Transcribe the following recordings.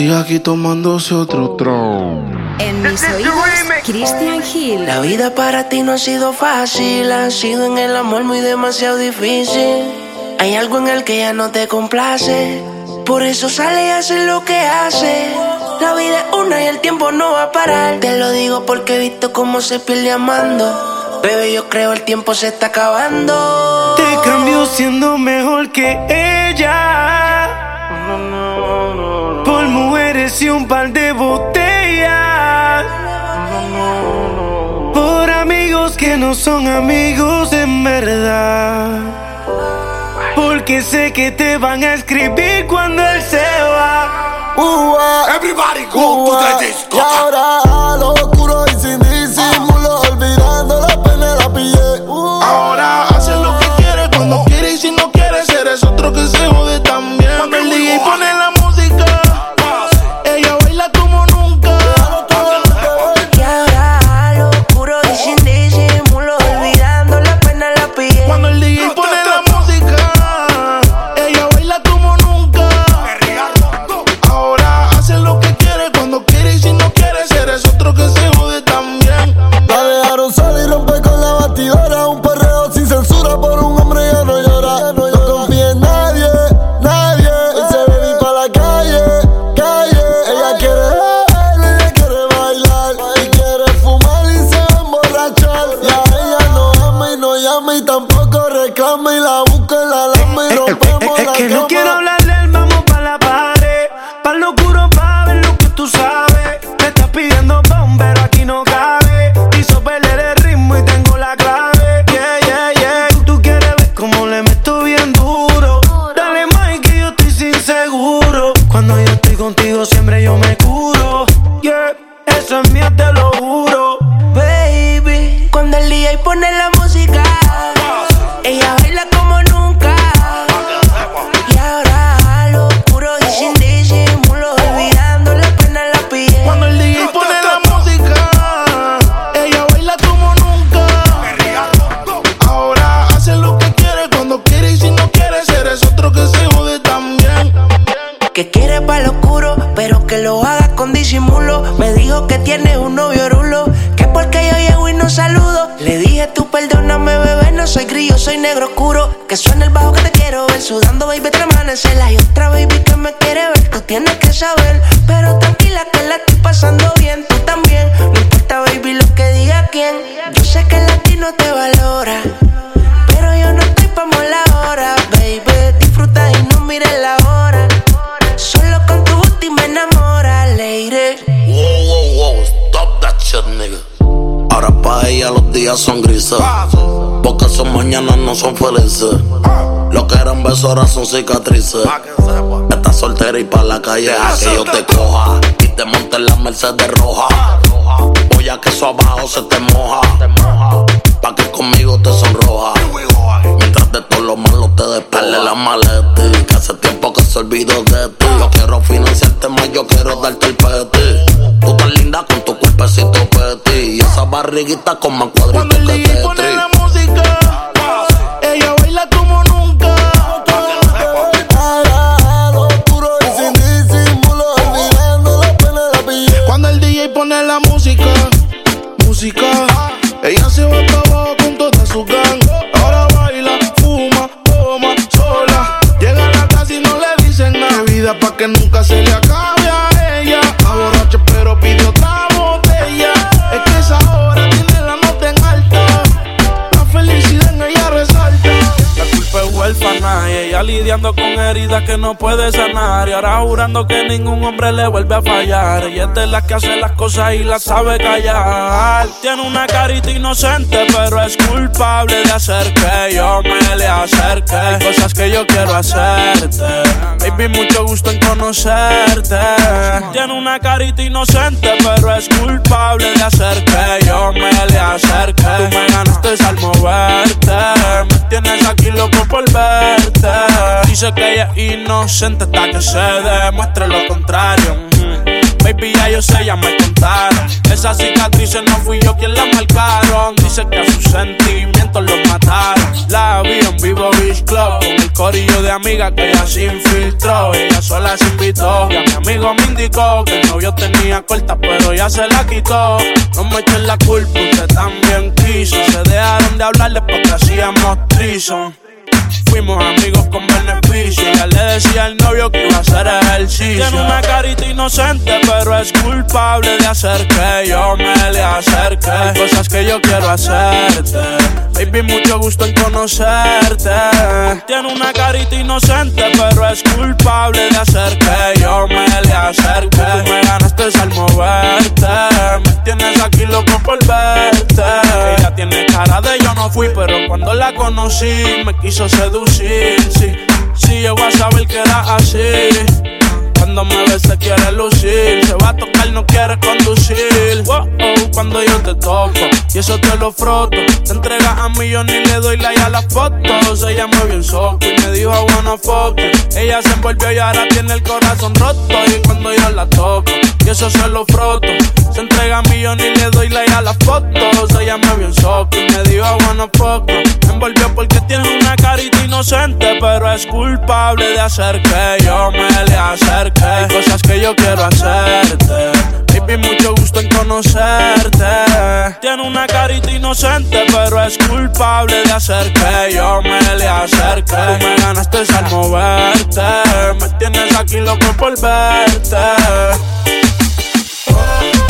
Sigue aquí tomándose otro tron. En mis oídos, Christian Hill. La vida para ti no ha sido fácil, ha sido en el amor muy demasiado difícil. Hay algo en el que ya no te complace, por eso sale y hace lo que hace. La vida es una y el tiempo no va a parar. Te lo digo porque he visto cómo se pierde amando. Bebé, yo creo el tiempo se está acabando. Te cambio siendo mejor que ella. Y un par de botellas. Por amigos que no son amigos en verdad. Porque sé que te van a escribir cuando él se va. Everybody go to the disco. Y ahora a lo oscuro besos ahora son cicatrices. Estás soltera y pa' la calle a que yo te coja. Y te monte en la Mercedes roja. Voy a que eso abajo se te moja. Pa' que conmigo te sonroja. Mientras de todo lo malo te despele la maleta. Que hace tiempo que se olvidó de ti. Yo quiero financiarte más, yo quiero darte el peti. Tú tan linda con tu cuerpecito peti. Y esa barriguita con más cuadritos que DJ con heridas que no puede sanar. Y ahora jurando que ningún hombre le vuelve a fallar. Ella es de las que hace las cosas y las sabe callar. Tiene una carita inocente, pero es culpable de hacer que yo me le acerque. Cosas que yo quiero hacerte. Baby, mucho gusto en conocerte. Tiene una carita inocente, pero es culpable de hacer que yo me le acerque. Tú me ganaste al moverte. Me tienes aquí loco por verte. Dice que ella es inocente hasta que se demuestre lo contrario. Ya yo sé, ya me contaron. Esas cicatrices no fui yo quien las marcaron. Dice que a sus sentimientos los mataron. La vi en Vivo Beach Club con el corillo de amigas que ella se infiltró. Ella sola se invitó y a mi amigo me indicó que el novio tenía corta, pero ya se la quitó. No me echen la culpa, usted también quiso. Se dejaron de hablar después que hacíamos trison. Fuimos amigos con beneficio. Ya le decía al novio que iba a hacer ejercicio. Tiene una carita inocente, pero es culpable de hacer que yo me le acerque. Hay cosas que yo quiero hacerte. Baby, mucho gusto en conocerte. Tiene una carita inocente, pero es culpable de hacer que yo me le acerque. Tú me ganaste al moverte. Tienes aquí loco por verte. Ella tiene cara de yo no fui, pero cuando la conocí me quiso seducir. Sí, sí, llegó a saber que era así. Cuando me ves se quiere lucir, se va a tocar, no quiere conducir. Wow, cuando yo te toco y eso te lo froto. Te entregas a mí, yo ni le doy like a las fotos. Ella me vio en soco y me dijo wanna fuck Ella se envolvió y ahora tiene el corazón roto. Y cuando yo la toco y eso se lo froto. Se entrega a mí, yo le doy like a las fotos. Ella me vio en soco y me dijo wanna fuck Me envolvió porque tiene una carita inocente, pero es culpable de hacer que yo me le acerque. Hay cosas que yo quiero hacerte. Baby, mucho gusto en conocerte. Tiene una carita inocente, pero es culpable de hacer que yo me le acerque. Tú me ganaste al moverte. Me tienes aquí loco por verte. Oh.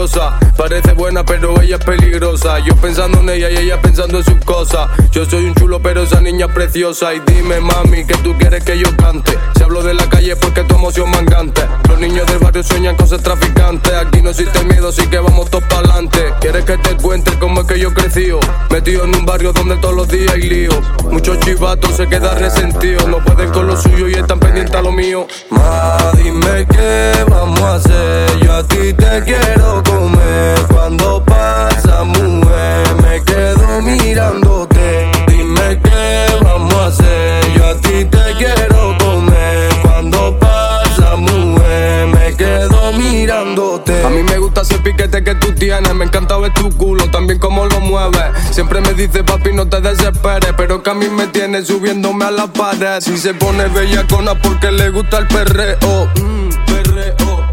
pone rabiosa. Parece buena, pero ella es peligrosa. Yo pensando en ella y ella pensando en sus cosas. Yo soy un chulo, pero esa niña es preciosa. Y dime, mami, que tú quieres que yo cante. Si hablo de la calle porque tu emoción mangante. Los niños del barrio sueñan con ser traficantes. Aquí no existe miedo, así que vamos todos para adelante. ¿Quieres que te cuente cómo es que yo crecí? Metido en un barrio donde todos los días hay lío. Muchos chivatos se quedan resentidos. No pueden con lo suyo y están pendientes a lo mío. Ma, dime qué vamos a hacer. Yo a ti te quiero comer. Cuando pasa, mujer, me quedo mirándote. Dime qué vamos a hacer. Yo a ti te quiero comer. Cuando pasa, mujer, me quedo mirándote. A mí me gusta ese piquete que tú tienes. Me encanta ver tu culo, también cómo lo mueves. Siempre me dice, papi, no te desesperes. Pero que a mí me tiene subiéndome a la pared. Si se pone bellacona porque le gusta el perreo. Mm, perreo.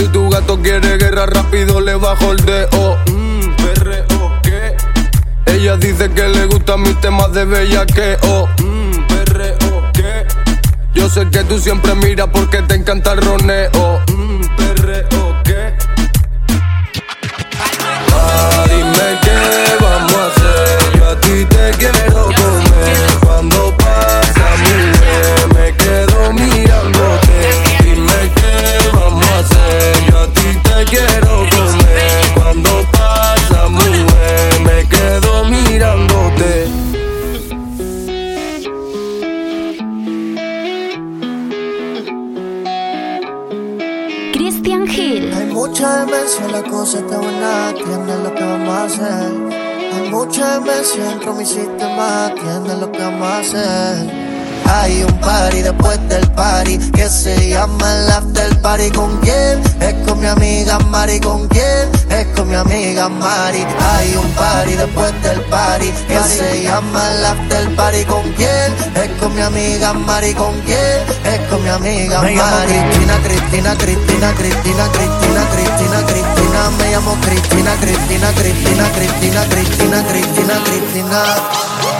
Si tu gato quiere guerra rápido le bajo el dedo. Mm, perreo, ¿qué? Ella dice que le gustan mis temas de bellaqueo. Mm, perreo, ¿qué? Yo sé que tú siempre miras porque te encanta el roneo. Mm, perreo, quiero comer. Cuando pasa, mujer, me quedo mirándote. Christian Hill. Hay mucha demencia, la cosa está buena, atiende lo que vamos a hacer. Hay mucha demencia dentro de mi sistema, atiende lo que vamos a hacer. Hay un party después del party que se llama el after party. ¿Con quién? Es con mi amiga Mari. ¿Con quién? Es con mi amiga Mari. Hay un party después del party que se llama el after party. ¿Con quién? Es con mi amiga Mari. ¿Con quién? Es con mi amiga Me Mari. Cristina, Cristina, Cristina, Cristina, Cristina, Cristina, Cristina. Me llamo Cristina, Cristina, Cristina, Cristina, Cristina, Cristina, Cristina. Party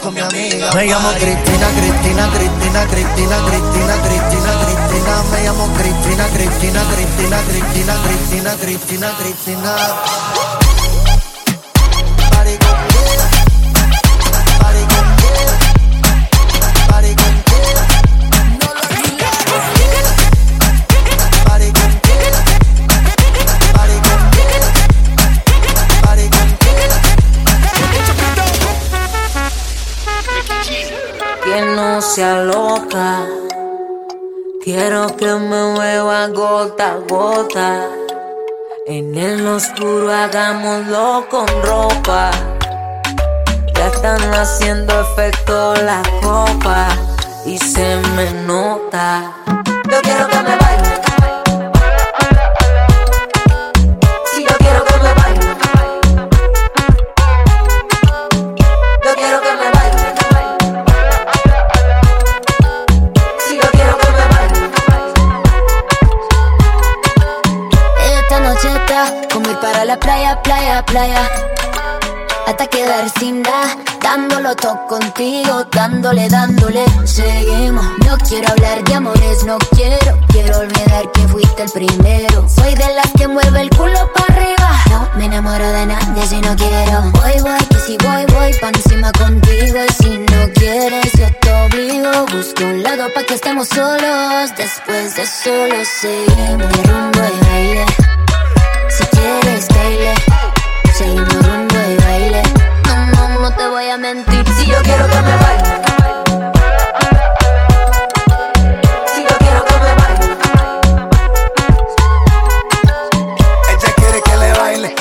Con mi amiga Me llamo Cristina, Cristina, Cristina, Cristina, Cristina, Cristina, Cristina. Me llamo Cristina, Cristina, Cristina, Cristina, Cristina, Cristina, Cristina. sea loca. Quiero que me mueva gota a gota. En el oscuro hagámoslo con ropa. Ya están haciendo efecto las copas y se me nota. Yo quiero que me playa hasta quedar sin nada. Dándolo todo contigo, dándole, dándole, seguimos. No quiero hablar de amores, no quiero, quiero olvidar que fuiste el primero. Soy de las que mueve el culo para arriba. No me enamoro de nadie si no quiero. Voy, voy, que si voy, voy pa' encima contigo. Y si no quieres, yo te obligo. Busco un lado pa' que estemos solos. Después de solo seguimos de rumbo y baile. Si quieres, baile seguimos dando de baile. No, no, no te voy a mentir. Si yo quiero que me baile.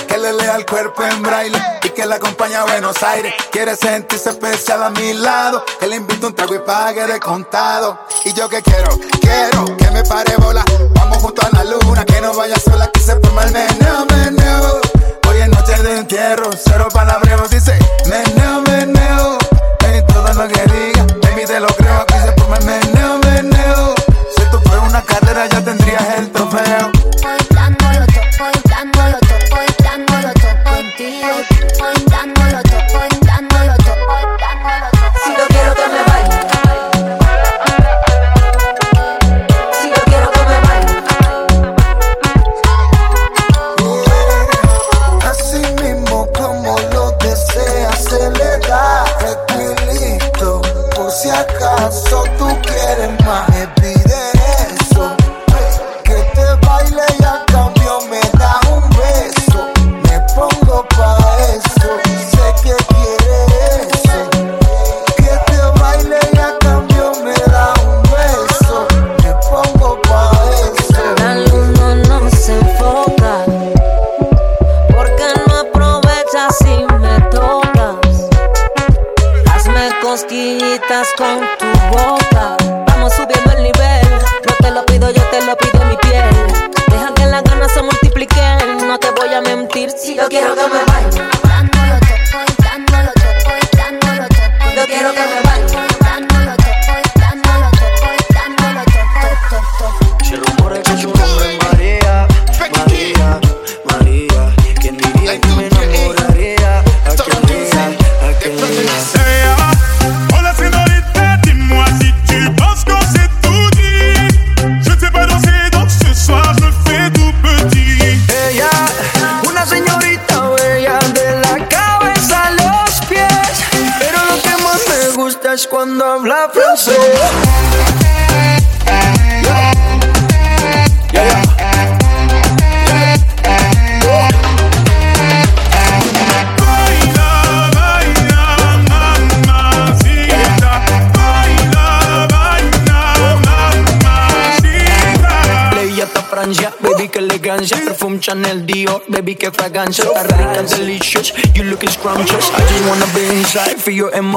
que lea el cuerpo en braille y que la acompañe a Buenos Aires. Quiere sentirse especial a mi lado, que le invito un trago y pague de contado. Y yo que quiero, quiero que me pare bola. Vamos junto a la luna, que no vaya sola, que se forma el meneo, meneo noche de entierro, cero palabreos, dice meneo, meneo. En todo lo que diga, baby te lo creo, aquí se pone meneo, meneo. Si esto fue una carrera, ya te for your emotions.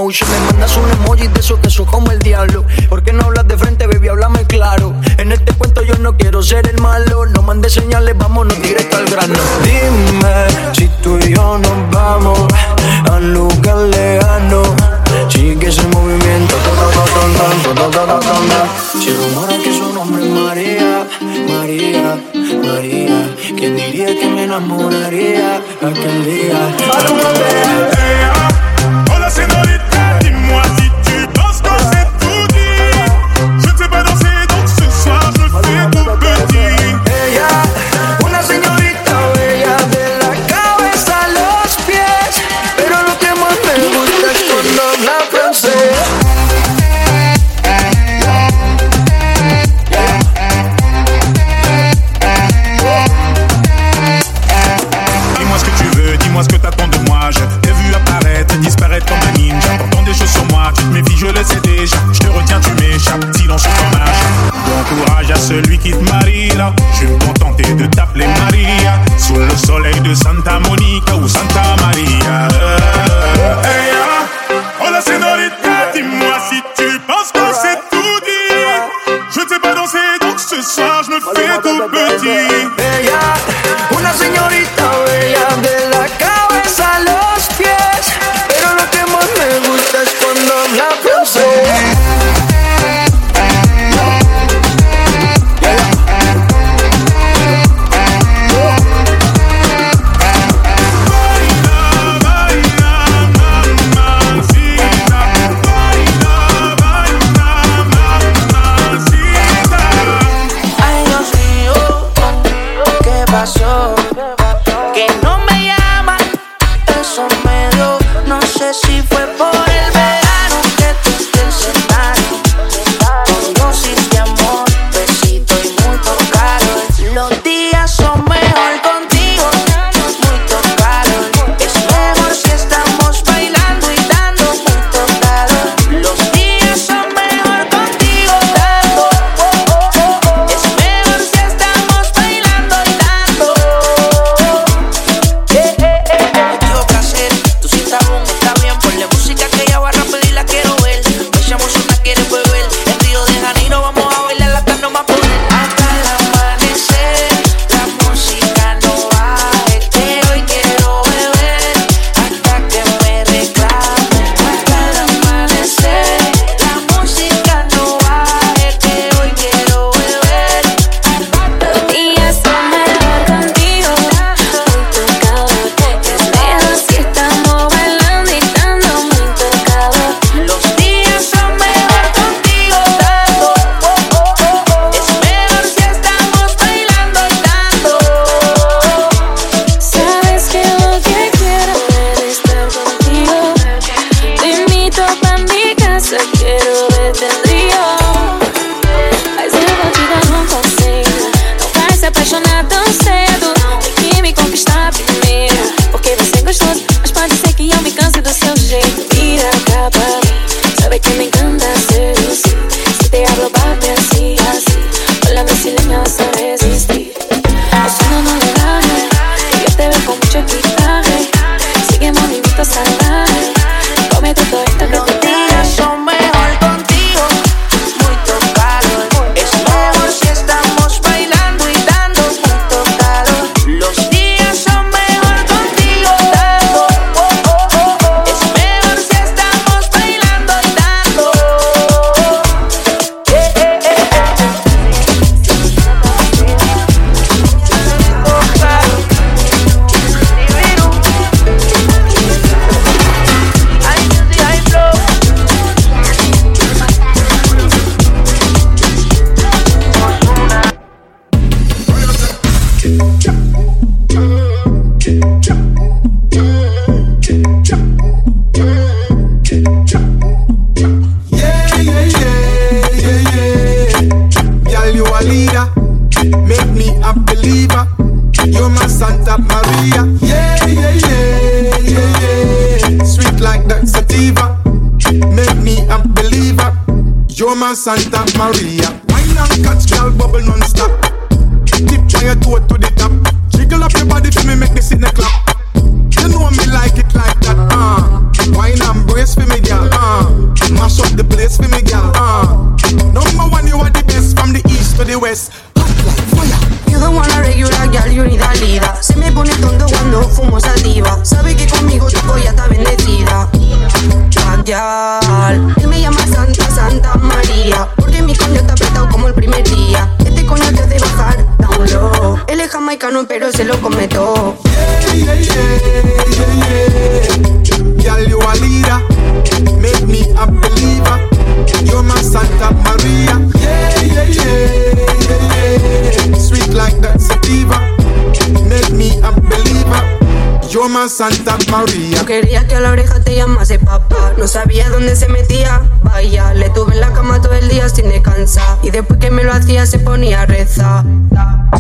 Quería que a la oreja te llamase papá. No sabía dónde se metía. Vaya, le tuve en la cama todo el día sin descansar. Y después que me lo hacía se ponía a rezar.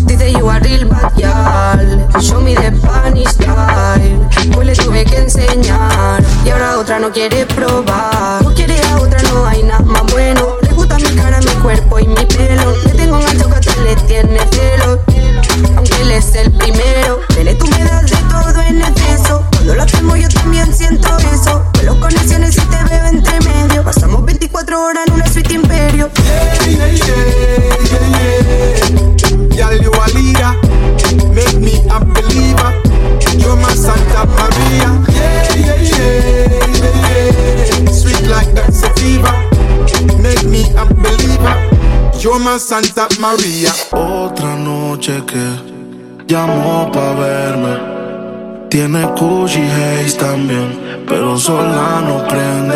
Dice you are real bad girl. Show me the Spanish style. Pues le tuve que enseñar. Y ahora otra no quiere probar. No quiere a otra, no hay nada más bueno. Le gusta mi cara, mi cuerpo y mi pelo. Le tengo un ancho que le tiene celos. Aunque él es el primero. Vele, tú me das de todo en exceso. Cuando la calmo yo también siento eso. Vuelo conexiones y te veo entre medio. Pasamos 24 horas en una suite imperio. Hey, hey, hey, Y'all you a leader. Make me a believer. You're my Santa Maria. Yeah, yeah, yeah, Sweet like that sativa. Make me a believer. You're my Santa Maria. Otra noche que llamó pa' verme tiene Gucci Haze también, pero sola no prende.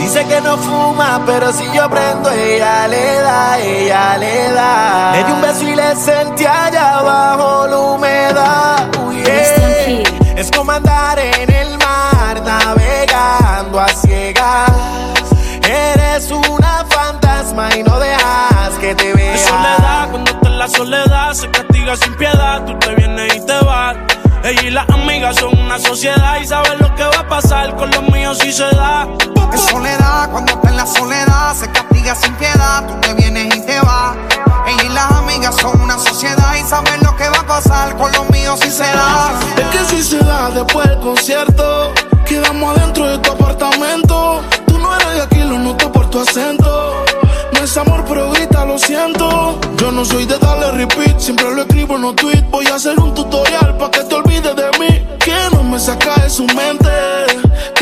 Dice que no fuma, pero si yo prendo, ella le da, ella le da. Le di un beso y le sentí allá abajo la humedad. Uy, yeah. Es como andar en el mar, navegando a ciegas. Eres una fantasma y no dejas que te vea. De soledad, cuando está en la soledad, se castiga sin piedad. Tú te vienes y te vas. Ella y las amigas son una sociedad y saben lo que va a pasar con los míos si se da. En soledad, cuando está en la soledad, se castiga sin piedad. Tú te vienes y te vas. Ella y las amigas son una sociedad y saben lo que va a pasar con los míos si se da. Es que si se da después del concierto, quedamos adentro de tu apartamento. Tú no eres de aquí, lo noto por tu acento. Es amor, pero grita, lo siento. Yo no soy de darle repeat, siempre lo escribo en los tweets. Voy a hacer un tutorial para que te olvides de mí. Que no me saca de su mente.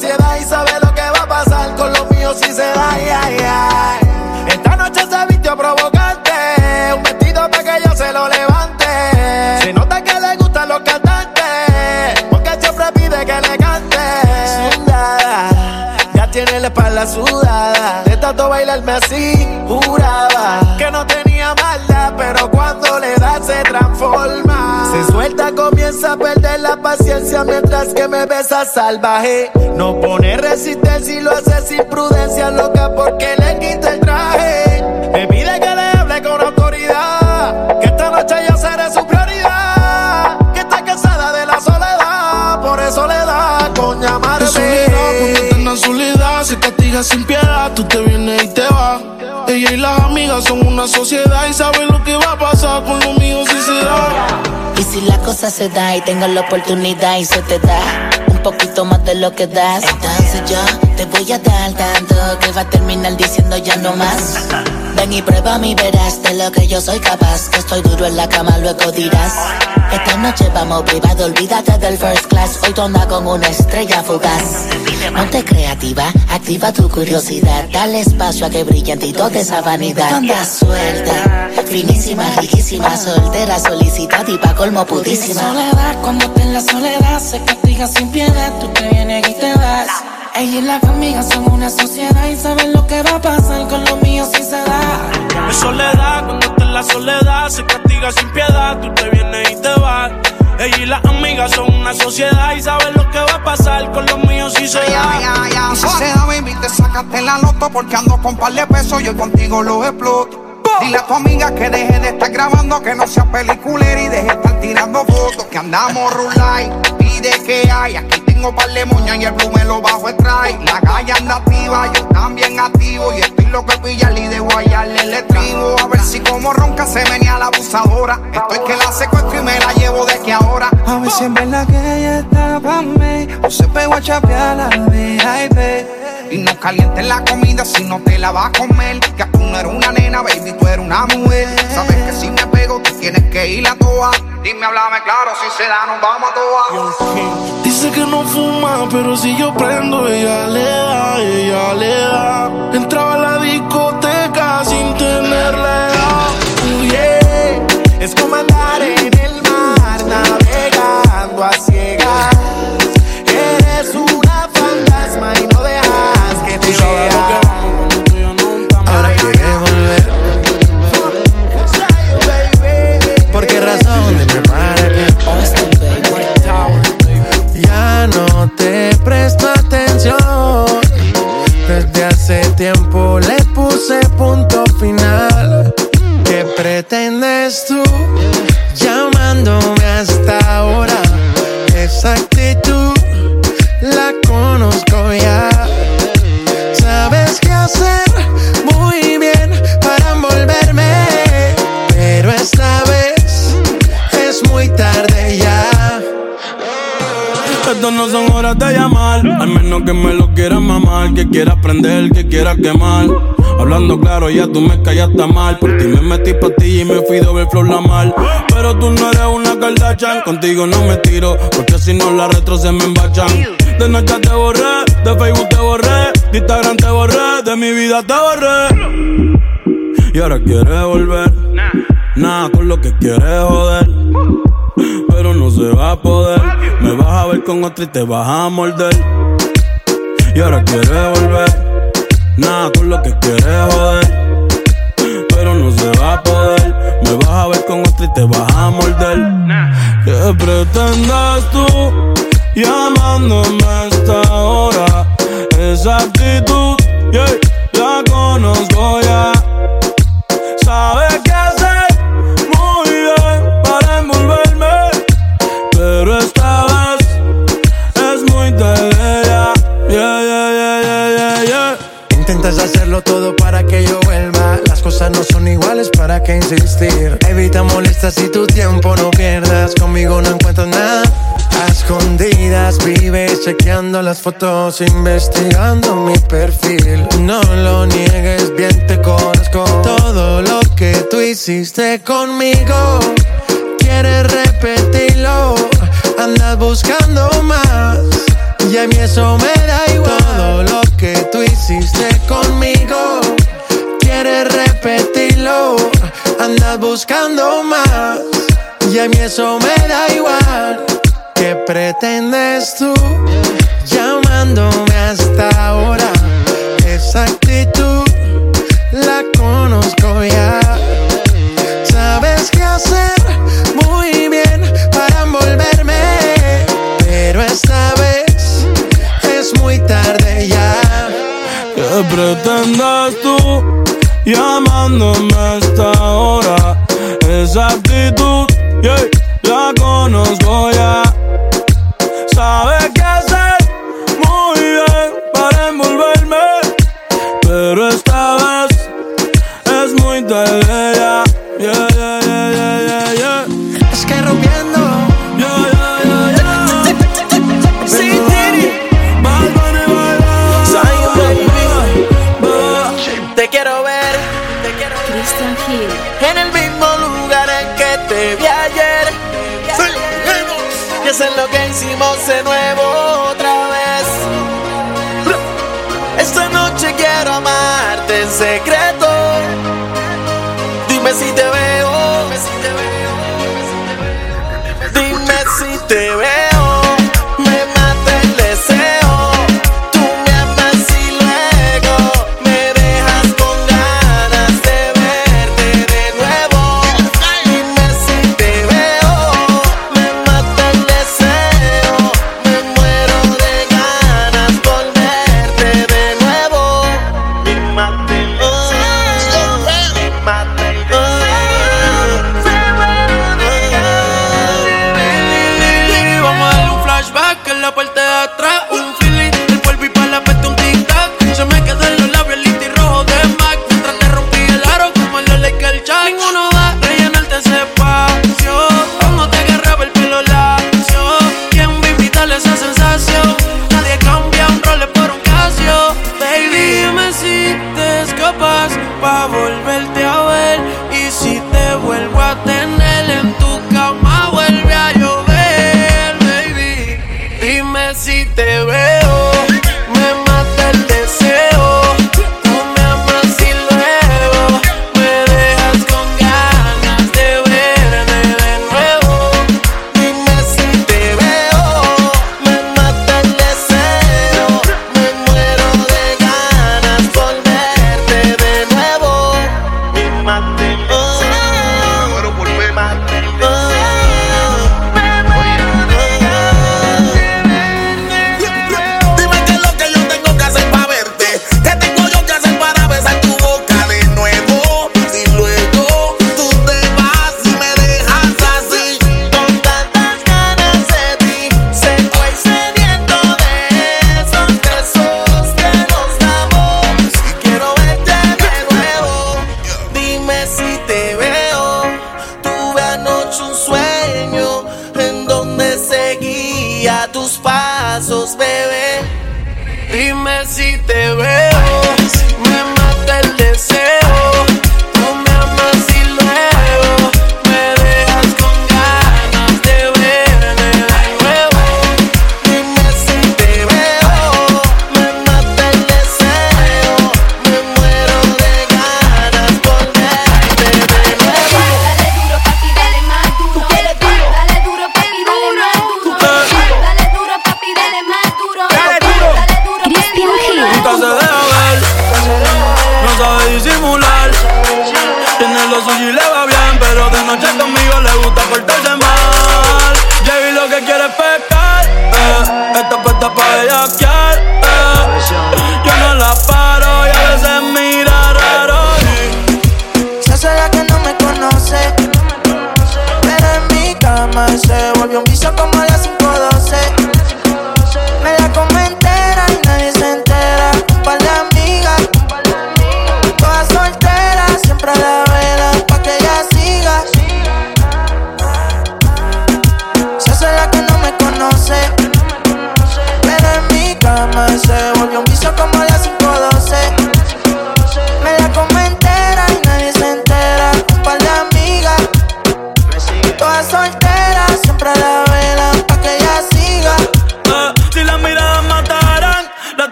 y sabe lo que va a pasar con los míos si se da. ay, ay. Esta noche se vistió a provocarte, un vestido para que yo se lo levante. Se nota que le gustan los cantantes, porque siempre pide que le cante. Sudada, ya tiene la espalda sudada, de tanto bailarme así, juraba que no tenía maldad, pero cuando le da se transforma. Se suelta, comienza a perder la paciencia mientras que me besa salvaje. No pone resistencia y lo hace sin prudencia, loca porque le quita el traje. Me pide que le hable con autoridad, que esta noche yo seré su prioridad. Que está cansada de la soledad, por eso le la soledad, se castiga sin piedad. Tú te vienes y te vas. Ella y las amigas son una sociedad y saben lo que va a pasar con los míos si se da. Y si la cosa se da y tengo la oportunidad y se te da un poquito más de lo que das, entonces yo te voy a dar tanto que va a terminar diciendo ya no más. Ven y prueba mi verás de lo que yo soy capaz. Que estoy duro en la cama, luego dirás. Esta noche vamos privado, olvídate del first class. Hoy andas con una estrella fugaz. Creativa, activa tu curiosidad. Dale espacio a que brille en ti toda esa vanidad. Andas suelta, finísima, riquísima, soltera, solicitada y pa' colmo putísima. soledad, cuando está en la soledad, se castiga sin piedad, tú te vienes y te vas. Ella y las amigas son una sociedad y saben lo que va a pasar con los míos si se da. De soledad, cuando está en la soledad, se castiga sin piedad. Tú te vienes y te vas. Ella y las amigas son una sociedad y saben lo que va a pasar con los míos si se da. Y si se da, baby, te sacaste la loto porque ando con par de pesos y yo contigo lo exploto. Dile a tu amiga que deje de estar grabando, que no sea peliculera y deje de estar tirando fotos. Que andamos rulay, pide que hay. Aquí tengo par de moñas y el blue me lo bajo trae. La calle anda activa, yo también activo. Y estoy loco de pillarle y de guayarle el estribo. A ver si como ronca se venía la abusadora. Estoy que la secuestro y me la llevo de que ahora. A ver si en verdad que ella está pa' mí O se pegó a chapear la VIP Y no calientes la comida si no te la vas a comer. Que tú no eres una nena, baby, tú eres una mujer. Sabes que si me pego, tú tienes que ir a toa. Dime, háblame claro, si se da, nos vamos a toa. Dice que no fuma, pero si yo prendo, ella le da, ella le da. Entraba a la discoteca sin tenerla edad. Uh, yeah. Es como andar en el mar, navegando eres llamándome hasta ahora. Esa actitud Estas no son horas de llamar, al menos que me lo quieras mamar, que quieras prender, que quieras quemar. Hablando claro, ya tú me callaste mal. Por ti me metí pa' ti y me fui de ver flor la mal. Pero tú no eres una Kardashian, contigo no me tiro, porque si no la retro se me embachan. De noche te borré, de Facebook te borré, de Instagram te borré, de mi vida te borré. Y ahora quieres volver, nada con lo que quieres joder. Pero no se va a poder, me vas a ver con otra y te vas a morder. Y ahora quieres volver, nada con lo que quieres joder. Pero no se va a poder, me vas a ver con otra y te vas a morder. ¿Qué pretendes tú llamándome a esta hora? Esa actitud, yeah, la conozco pero esta vez es muy ya. Yeah, yeah, yeah. Intentas hacerlo todo para que yo vuelva. Las cosas no son iguales, ¿para qué insistir? Evita molestas y tu tiempo no pierdas. Conmigo no encuentro nada. A escondidas vives chequeando las fotos, investigando mi perfil. No lo niegues, bien te conozco. Todo lo que tú hiciste conmigo, quieres repetirlo. Andas buscando más. Y a mí eso me da igual. Todo lo que tú hiciste conmigo, quieres repetirlo. Andas buscando más. Y a mí eso me da igual. ¿Qué pretendes tú llamándome hasta ahora? Esa actitud la conozco ya. Sabes qué hacer ¿Qué pretendes tú llamándome a esta hora? Esa actitud, yeah, la conozco ya.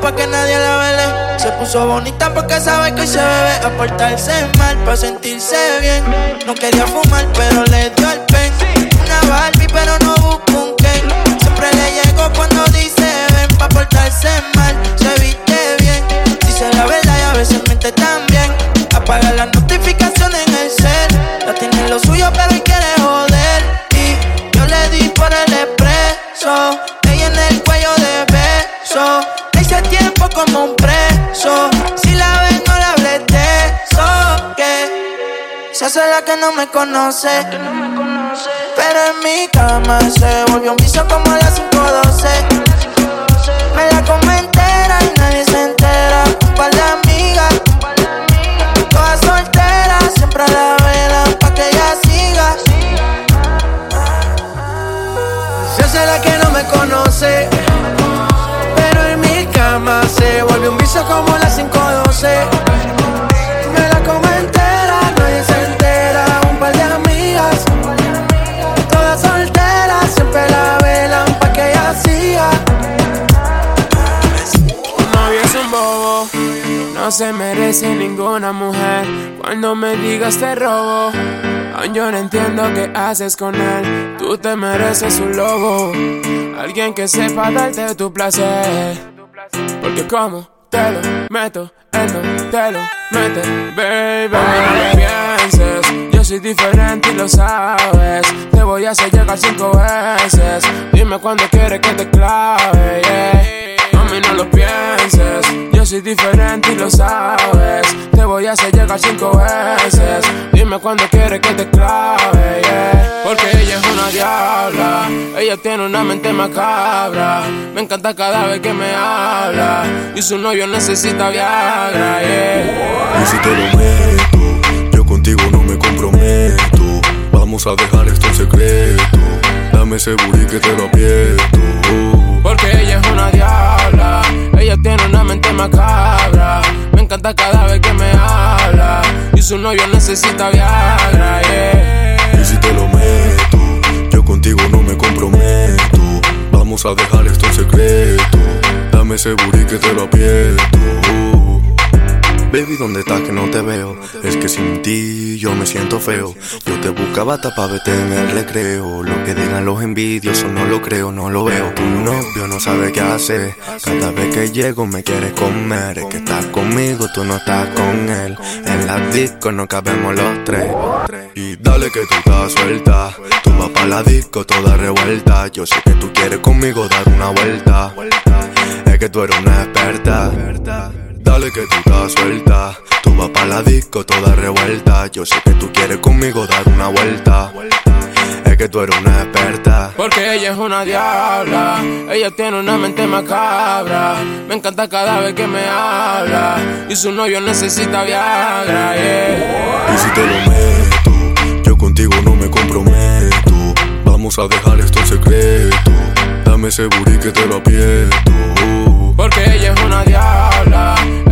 pa' que nadie la vele. Se puso bonita porque sabe que hoy se bebe. A portarse mal pa' sentirse bien. No quería fumar, pero le dio el pen. Una Barbie, pero no busco un Ken. Siempre le llego cuando dice ven pa' portarse mal. me conoce. Pero en mi cama se volvió un piso como a las 512. Me la come entera y nadie se entera. Un par de amigas, todas solteras, siempre a la vela, pa' que ella siga. Yo sé la que no me conoce. Pero en mi cama se volvió un piso como a las 512. no se merece ninguna mujer. Cuando me digas te robo, aún yo no entiendo qué haces con él. Tú te mereces un lobo, alguien que sepa darte tu placer. Porque como te lo meto, él no te lo mete, baby. No pienses, yo soy diferente y lo sabes. Te voy a hacer llegar cinco veces. Dime cuándo quieres que te clave, yeah. Mami, no lo pienses soy diferente y lo sabes. Te voy a hacer llegar cinco veces. Dime cuando quieres que te clave, yeah. Porque ella es una diabla. Ella tiene una mente macabra. Me encanta cada vez que me habla. Y su novio necesita Viagra, yeah. Y si te lo meto, yo contigo no me comprometo. Vamos a dejar esto en secreto. Dame ese booty que te lo aprieto. Porque ella es una diabla. Ella tiene una mente macabra. Me encanta cada vez que me habla. Y su novio necesita Viagra, yeah. Y si te lo meto, yo contigo no me comprometo. Vamos a dejar esto en secreto. Dame ese booty que te lo aprieto. Baby, ¿dónde estás que no te veo? Es que sin ti yo me siento feo. Yo te buscaba hasta pa' verte en el recreo. Lo que digan los envidiosos no lo creo, no lo veo. Tu novio no sabe qué hacer. Cada vez que llego me quieres comer. Es que estás conmigo, tú no estás con él. En la disco no cabemos los tres. Y dale que tú estás suelta. Tú vas pa' la disco toda revuelta. Yo sé que tú quieres conmigo dar una vuelta. Es que tú eres una experta. Dale que tú estás suelta. Tú vas pa' la disco toda revuelta. Yo sé que tú quieres conmigo dar una vuelta. Es que tú eres una experta. Porque ella es una diabla. Ella tiene una mente macabra. Me encanta cada vez que me habla. Y su novio necesita Viagra, yeah. Y si te lo meto, yo contigo no me comprometo. Vamos a dejar esto en secreto. Dame ese booty que te lo aprieto. Porque ella es una diabla.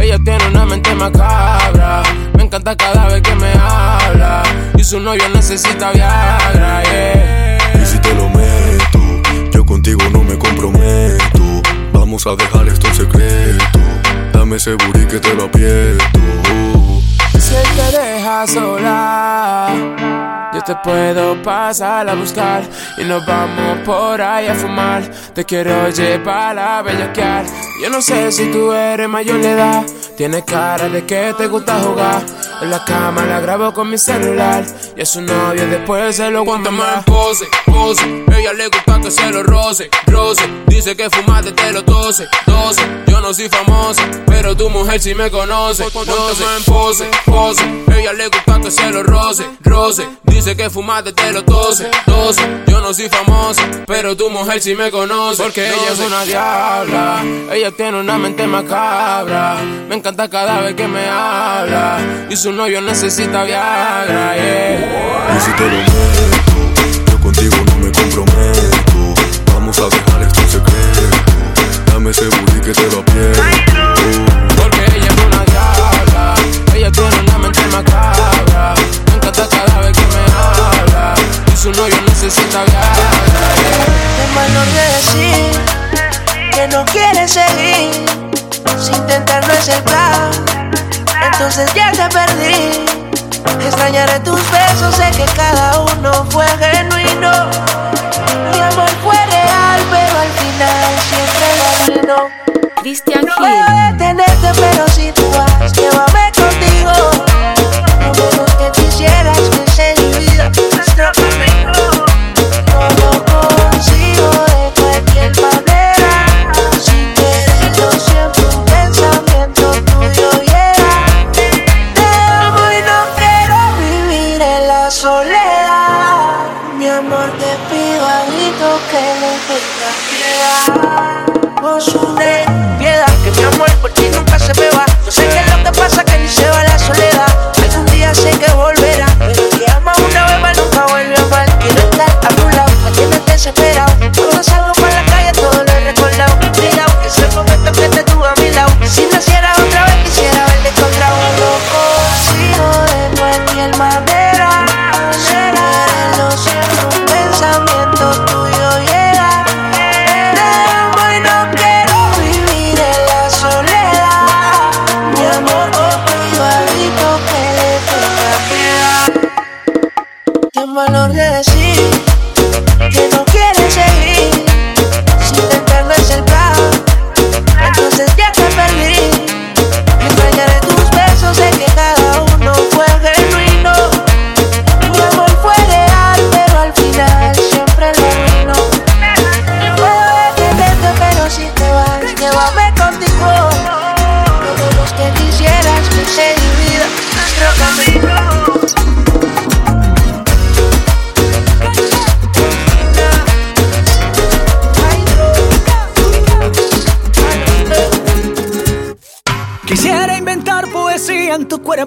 Ella tiene una mente macabra. Me encanta cada vez que me habla. Y su novio necesita Viagra, yeah. Y si te lo meto, yo contigo no me comprometo. Vamos a dejar esto en secreto. Dame ese booty que te lo aprieto. Si él te deja sola, te puedo pasar a buscar y nos vamos por ahí a fumar. Te quiero llevar a bellaquear. Yo no sé si tú eres mayor de edad, tienes cara de que te gusta jugar. En la cama la grabo con mi celular y a su novio después se lo gusta más. Pose, pose, ella le gusta que se lo roce, roce. Dice que fumaste te lo 12, 12. Yo no soy famoso, pero tu mujer sí me conoce. Póntame en pose, pose. Ella le gusta que se lo roce, roce. Dice que fumaste te lo 12, 12. Yo no soy famoso, pero tu mujer sí me conoce. Porque ella es una diabla. Ella tiene una mente macabra. Me encanta cada vez que me habla. Y su novio necesita Viagra, yeah. Y si te lo meto, yo contigo no me comprometo. Vamos a dejar esto en secreto. Dame ese booty que te lo aprieto. Su novio necesita. Es decir que no quieres seguir. Si intentar no es el plan, entonces ya te perdí. Extrañaré tus besos, sé que cada uno fue genuino. Mi amor fue real, pero al final siempre lo arruinó. Cristian No voy a detenerte, pero soledad. Mi amor, te pido a grito que no tengas piedad. Osune, piedad, que mi amor por ti nunca se me va.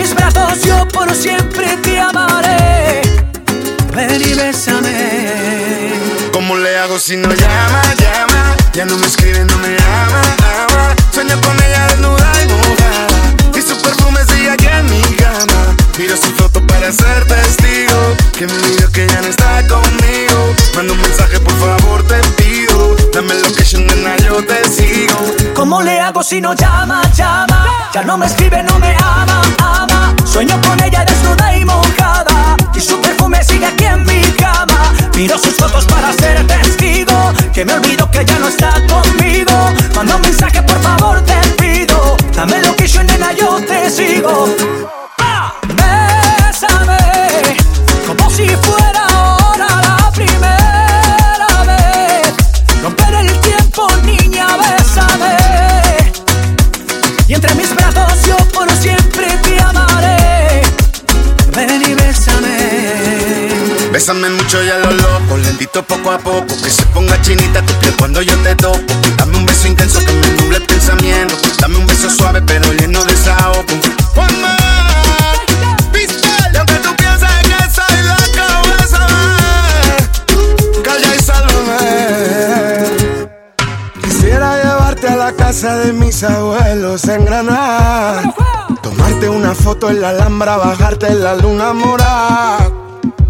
Mis brazos yo por siempre te amaré. Ven y bésame. ¿Cómo le hago si no llama, llama? Ya no me escribe, no me ama, ama. Sueño con ella desnuda y mojada. Y su perfume sigue aquí en mi cama. Miro su foto para ser testigo. Que me olvido que ya no está conmigo. Manda un mensaje, por favor, te pido. Dame location, yo te sigo. ¿Cómo le hago si no llama, llama? Ya no me escribe, no me ama, ama. Sueño con ella desnuda y mojada. Y su perfume sigue aquí en mi cama. Miro sus fotos para ser testigo. Que me olvido que ya no está conmigo. Manda un mensaje, por favor, te pido. Dame el location, nena, yo te sigo. Y entre mis brazos yo por siempre te amaré. Ven y bésame. Bésame mucho y a lo loco, lentito poco a poco, que se ponga chinita tu piel cuando yo te toco. Dame un beso intenso que me nuble el pensamiento. Dame un beso suave pero lleno de desahogo. One casa de mis abuelos en Granada. Tomarte una foto en la Alhambra, bajarte en la luna morada.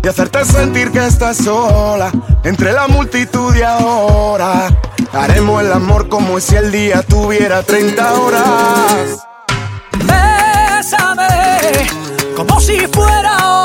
Y hacerte sentir que estás sola entre la multitud de ahora. Haremos el amor como si el día tuviera 30 horas. Bésame, como si fuera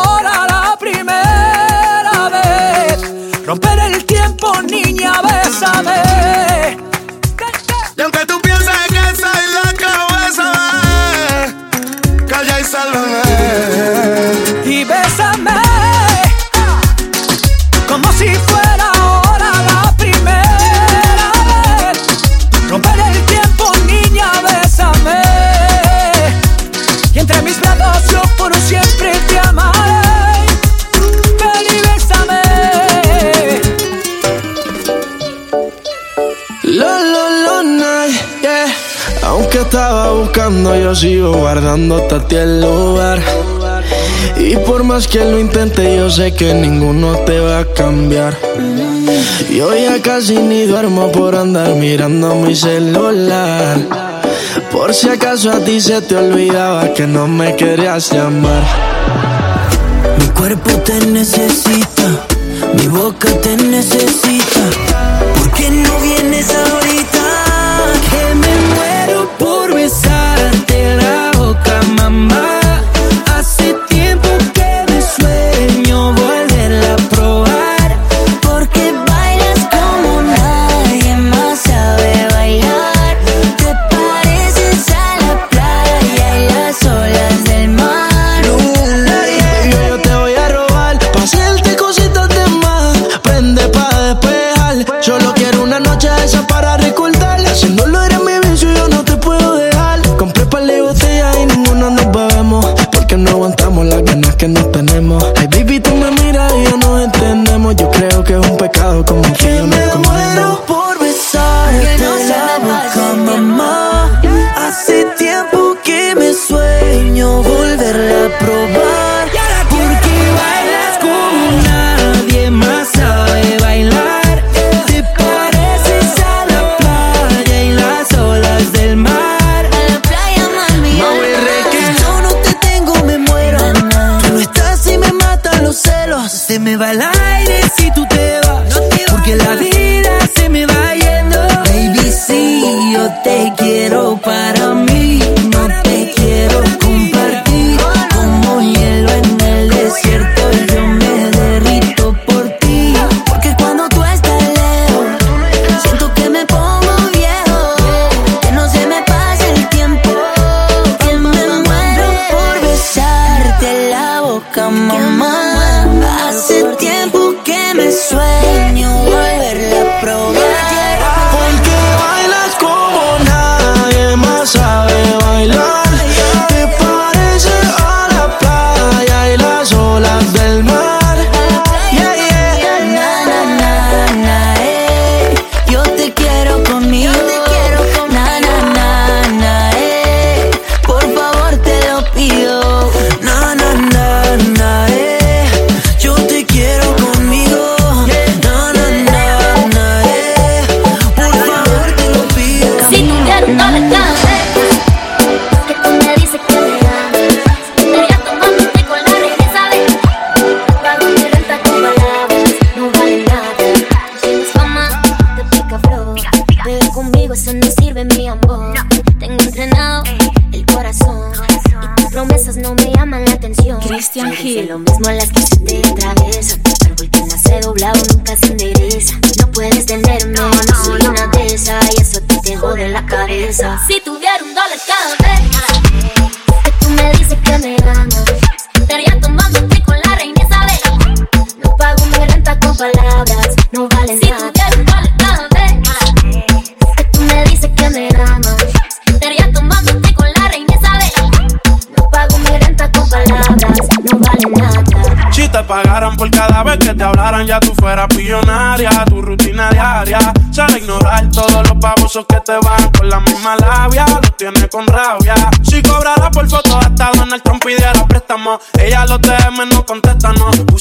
yo sigo guardándote a ti el lugar. Y por más que lo intente, yo sé que ninguno te va a cambiar. Yo ya casi ni duermo por andar mirando mi celular. Por si acaso a ti se te olvidaba que no me querías llamar. Mi cuerpo te necesita, mi boca te necesita.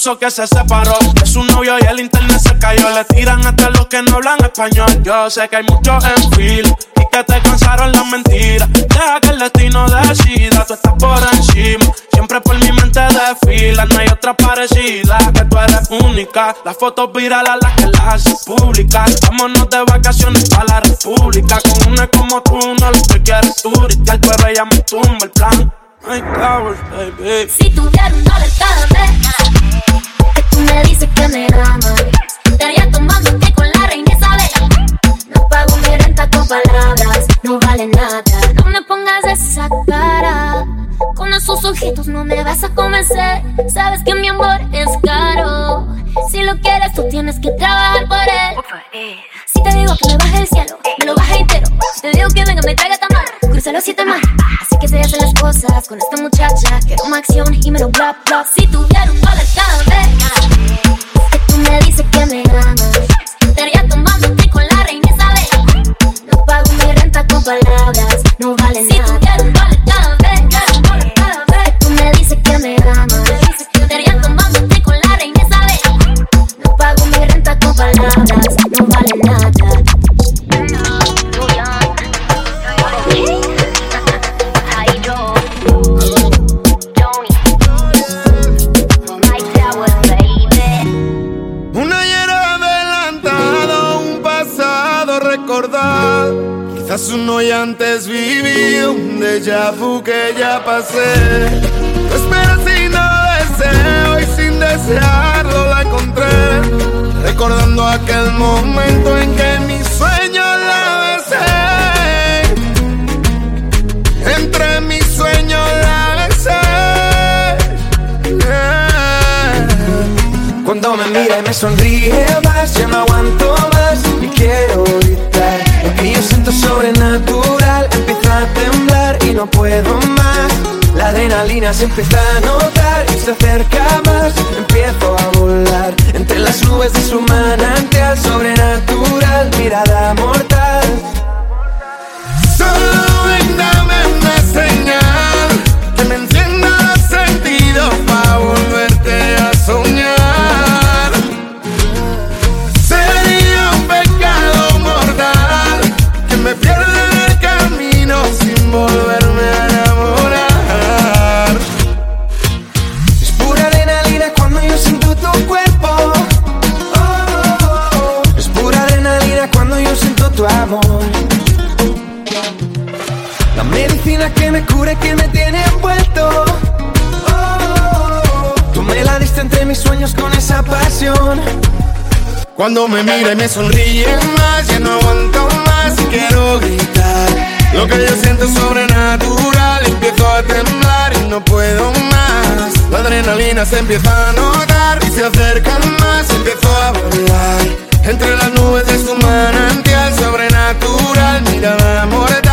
Que se separó de su novio y el internet se cayó. Le tiran hasta los que no hablan español. Yo sé que hay muchos en fila y que te cansaron las mentiras. Deja que el destino decida, tú estás por encima. Siempre por mi mente desfila, no hay otra parecida. Que tú eres única. Las fotos virales las que las haces públicas. Vámonos de vacaciones para la república. Con una como tú, no lo que quieres turistear, pero ella me tumba el plan. Baby. Si tuviera un dólar cada vez que tú me dices que me amas, estaría tomándote con la reina Isabel. No pago mi renta con palabras, no vale nada. No me pongas esa cara, con esos ojitos no me vas a convencer. Sabes que mi amor es caro. Si lo quieres, tú tienes que trabajar por él. Si te digo que me baje del cielo, me lo baje entero. Si te digo que venga, me traiga tamar, cruza los siete mares. Así que se hacen las cosas con esta muchacha. Quiero más acción y menos bla bla. Si tuviera un dólar cada vez que tú me dices que me amas, estaría tomándote con la reina Isabel. No pago mi renta con palabras, no vale nada. Si tuviera un dólar cada vez, que tú me dices que me amas, estaría tomándote con la pago mi renta con palabras, no vale nada. Quizás uno ya antes vivido, un déjà vu que ya pasé. Tú esperas y no deseo, y sin desearlo la Recordando aquel momento en que mi sueño la besé. Entre mis sueños la besé. Yeah. Cuando me mira y me sonríe más, ya no aguanto más y quiero gritar. Lo que yo siento sobrenatural empieza a temblar y no puedo más. La adrenalina se empieza a notar y se acerca Me mira y me sonríe más, ya no aguanto más y quiero gritar. Lo que yo siento es sobrenatural, empiezo a temblar y no puedo más. La adrenalina se empieza a notar y se acercan más, empiezo a volar. Entre las nubes de su manantial sobrenatural, mirada mortal.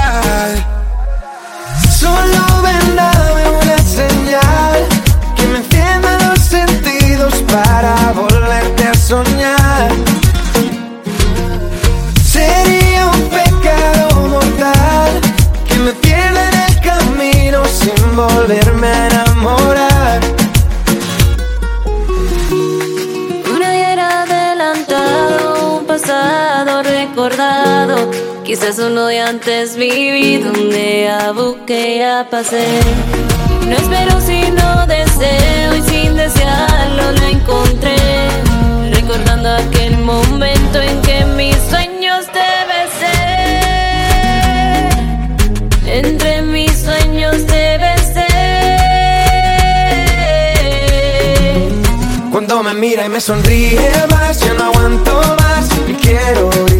Quizás uno de antes vivido, un día busqué ya pasé. No espero sino deseo y sin desearlo lo encontré. Recordando aquel momento en que mis sueños te besé. Entre mis sueños te besé. Cuando me mira y me sonríe más, ya no aguanto más y quiero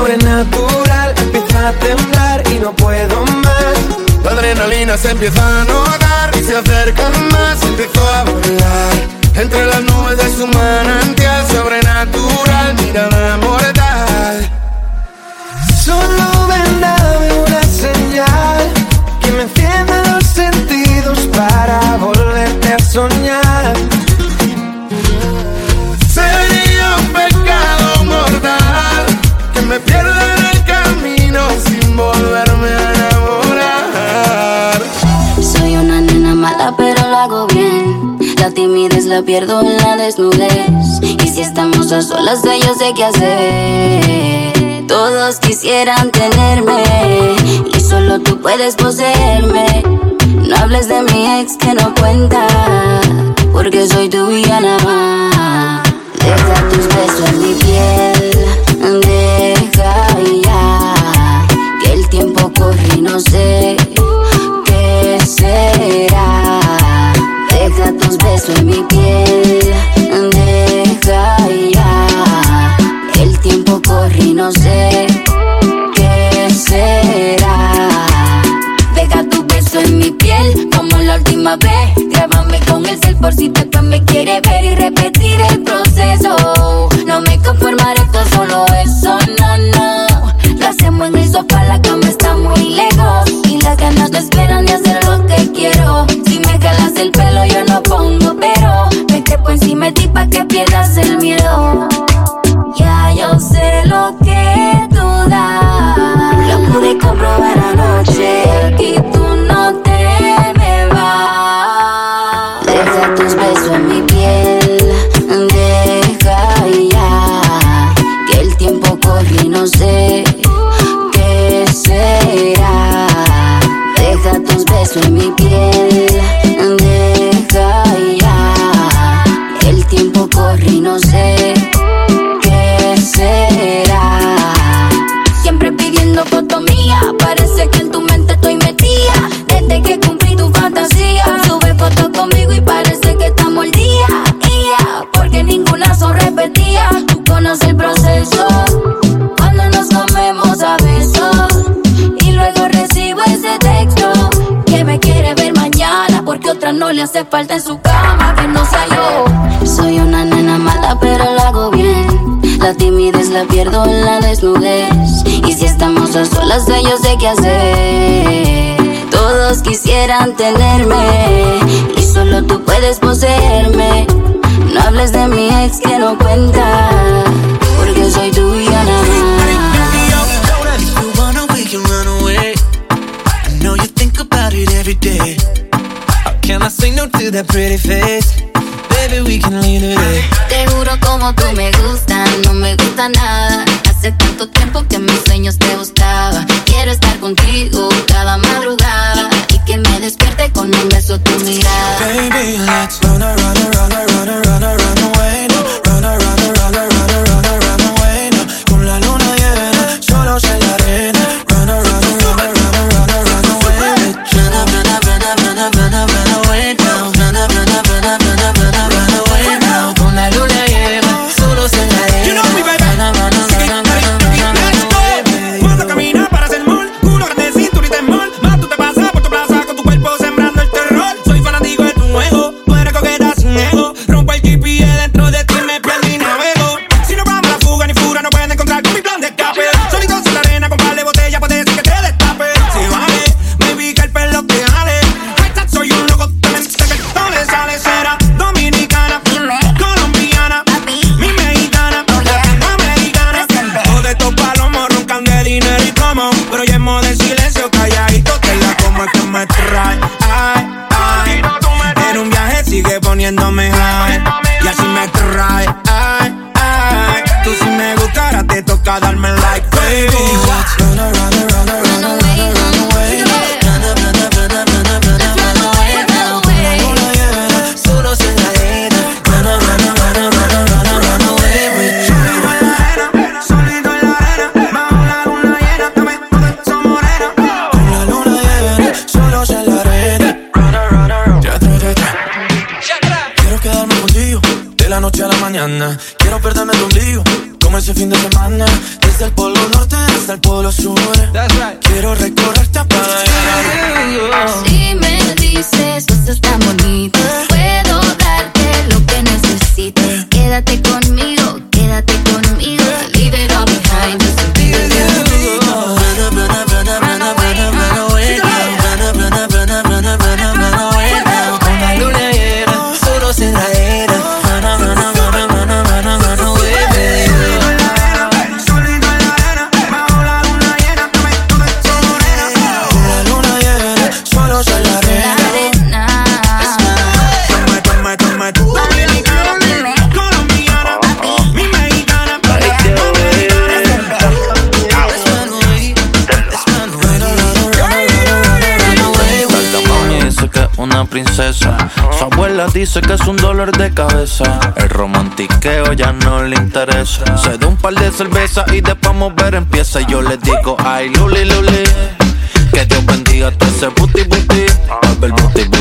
sobrenatural, empieza a temblar y no puedo más. La adrenalina se empieza a notar y se acercan más, empiezo a volar. Entre las nubes de su manantial sobrenatural, mirada mortal. Solo ven, dame una señal que me encienda los sentidos para volverte a soñar. La timidez la pierdo en la desnudez. Y si estamos a solas, yo sé qué hacer. Todos quisieran tenerme. Y solo tú puedes poseerme. No hables de mi ex que no cuenta. Porque soy tuya nada más. Deja tus besos en mi piel. Deja ya. Que el tiempo corre y no sé qué será. Besos en mi piel. Deja ya. El tiempo corre y no sé qué será. Deja tu beso en mi piel como la última vez. Grábame con el cel por si me quiere ver y repetir el proceso. No me conformaré, esto solo eso, no, no. Hacemos en el sofá, la cama está muy lejos. Y las ganas no esperan de hacer lo que quiero. Si me jalas el pelo, yo no pongo pero. Me quepo encima de ti pa' que pierdas el miedo. Ya yo sé lo que tú das. Lo pude comprobar anoche. Y tú no te me vas. Deja tus besos en tus besos en mi piel. Deja ya. El tiempo corre y no sé qué será. Siempre pidiendo foto mía. Parece que en tu mente estoy metida. Desde que cumplí tu fantasía. Sube fotos conmigo y parece que estamos al día. Porque ninguna son repetidas. Tú conoces el proceso. Le hace falta en su cama. Que no sea. Soy una nena mala, pero lo hago bien. La timidez la pierdo en la desnudez. Y si estamos a solas, yo sé qué hacer. Todos quisieran tenerme. Y solo tú puedes poseerme. No hables de mi ex que no cuenta. Porque soy tuya nada más. You think about it every day. Can I say no to that pretty face? Baby, we can leave today. Te juro como tú me gustas, no me gusta nada. Hace tanto tiempo que mis sueños te gustaba. Quiero estar contigo cada madrugada y que me despierte con un beso tu mirada. Baby, let's run, run, run, run, run, run, run away la noche a la mañana. Quiero perderme contigo como ese fin de semana. Desde el polo norte hasta el polo sur. Quiero recorrerte para llegar. Si me dices cosas tan bonitas, puedo darte lo que necesites. Quédate conmigo, princesa. Su abuela dice que es un dolor de cabeza. El romantiqueo ya no le interesa. Se da un par de cervezas y después mover empieza. Yo le digo, ay, luli, luli. Que Dios bendiga todo ese. Mueve el booty, booty.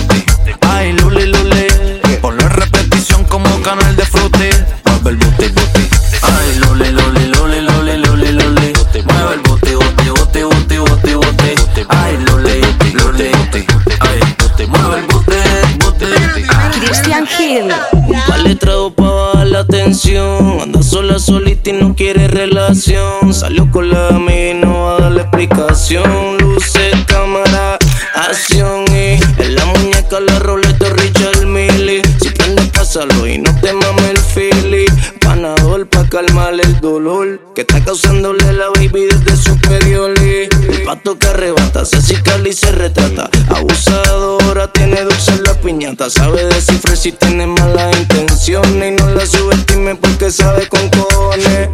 Anda sola, solita y no quiere relación. Salió con la amiga y no va a darle explicación. Luces, cámara, acción y en la muñeca la roleta Richard Millie. Si prende, pásalo y no te mames el fili. Panador pa' calmar el dolor que está causándole la baby desde su perioli. El pato que arrebata, se acicala y se retrata. Abusadora, tiene dulce piñata. Sabe descifrar si tiene malas intenciones. Y no la subestime porque sabe con cojones.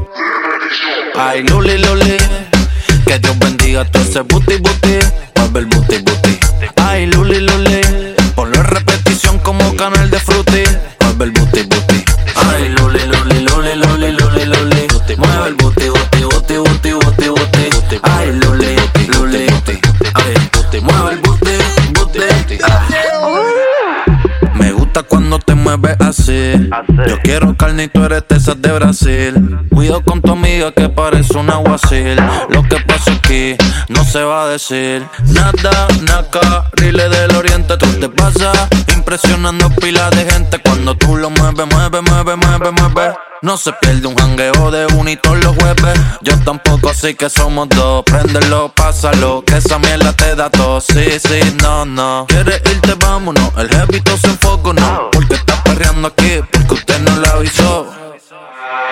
Ay, luli, luli. Que Dios bendiga todo ese booty, booty. Mueve el booty, booty. Ay, luli, luli. Ponlo en repetición como canal de Yo quiero carne y tú eres de esas de Brasil. Cuido con tu amiga que parece un aguacil. Lo que pasa aquí no se va a decir. Nada, naca, rile del oriente, tú te pasas. Impresionando pila de gente cuando tú lo mueves, mueve, mueve, mueve, mueve. No se pierde un jangueo de unito los jueves. Yo tampoco, así que somos dos. Préndelo, pásalo, que esa mierda te da todo. Sí, sí, no, no. ¿Quieres irte? Vámonos. El jevito se enfoca, no. Porque está perreando aquí, porque usted no la avisó.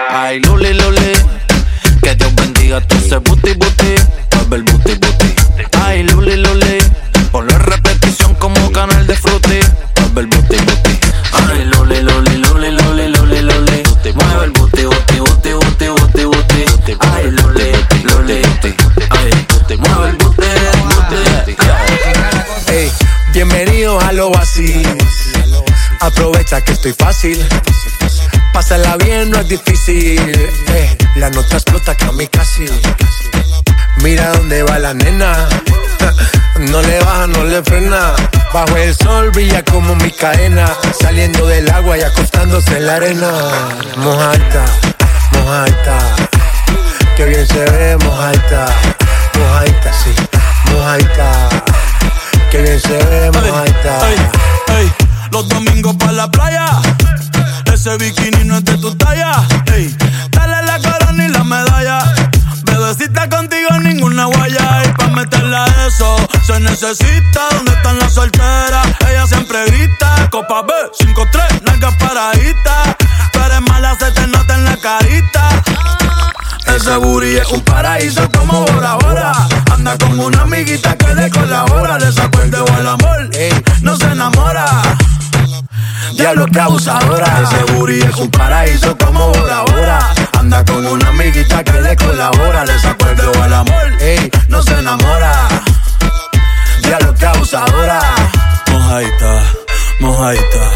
Ay, luli, luli. Que Dios bendiga todo ese booty, booty. Mueve el booty, booty. Ay, luli, luli. Ponlo en repetición como canal de fruity. Mueve el booty, booty. Ay, luli, luli, luli, luli, luli, luli. Mueve el booty, booty, booty, booty, booty, booty. Ay, luli, luli. Ay, mueve el booty. Ey, bienvenidos a lo así. Aprovecha que estoy fácil. Pásala bien, no es difícil. Eh, la nota explota que a mí casi. Mira dónde va la nena. No le baja, no le frena. Bajo el sol brilla como mi cadena. Saliendo del agua y acostándose en la arena. Mojaita, mojaita. Que bien se ve, mojaita. Mojaita, sí, mojaita. Que bien se ve, mojaita. Ey, ey, los domingos para la playa. Ese bikini no es de tu talla. Ey, dale la corona y la medalla. Bebecita contigo ninguna guaya. Y pa' meterla a eso se necesita. ¿Dónde están las solteras? Ella siempre grita. Copa B, 5-3, nalgas paraditas. Pero eres mala, se te nota en la carita. Ese booty es un paraíso como Bora Bora. Anda con una amiguita que le colabora. Le sacó el dedo al amor, no se enamora. Diablo que abusadora. Ese booty es un paraíso como Bora Bora. Anda con una amiguita que le colabora. Le sacó el dedo al amor, no se enamora. Diablo que abusadora. Mojaita, mojaita.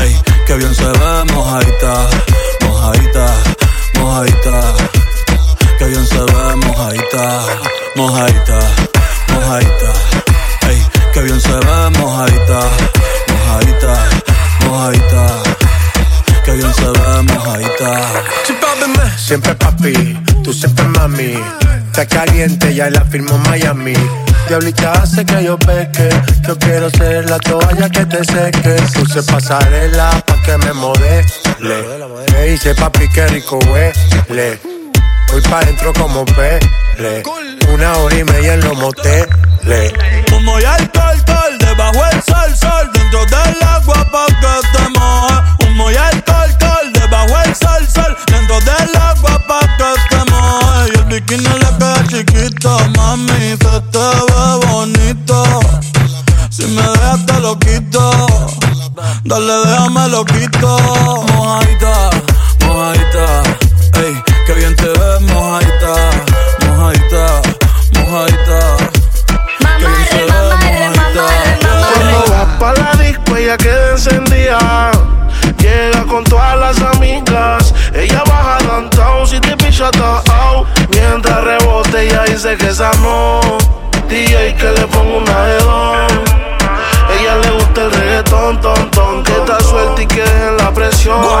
Ey, que bien se ve, mojaita, mojaita, mojaita. Que bien se ve mojadita, mojadita, mojadita. Ey, que bien se ve mojadita, mojadita, mojadita. Que bien se ve mojadita. Siempre papi, tú siempre mami. Está caliente, ya la firmó Miami. Diablita hace que yo peque. Yo quiero ser la toalla que te seque. tú Puse pasarela pa' que me modele. Le hice papi, que rico huele. Voy pa' dentro como pele. Una hora y media en los moteles. Humo y alcohol, alcohol, debajo el sol, sol, dentro del agua pa' que te moje. Humo y alcohol, alcohol, debajo el sol, sol, dentro del agua pa' que te moje. Y el bikini le queda chiquito, mami, se te ve bonito. Si me dejas te lo quito, dale déjame lo quito. Mojadita, mojadita, que bien te ves, mojadita, mojadita, mojadita. Cuando va pa' la disco, ella queda encendida. Llega con todas las amigas. Ella baja downtown si te picha out. Mientras rebote, ella dice que esa no. DJ que le ponga una de dos. Ella le gusta el reggaetón, ton, ton. Que está suelta y que dejen la presión. Como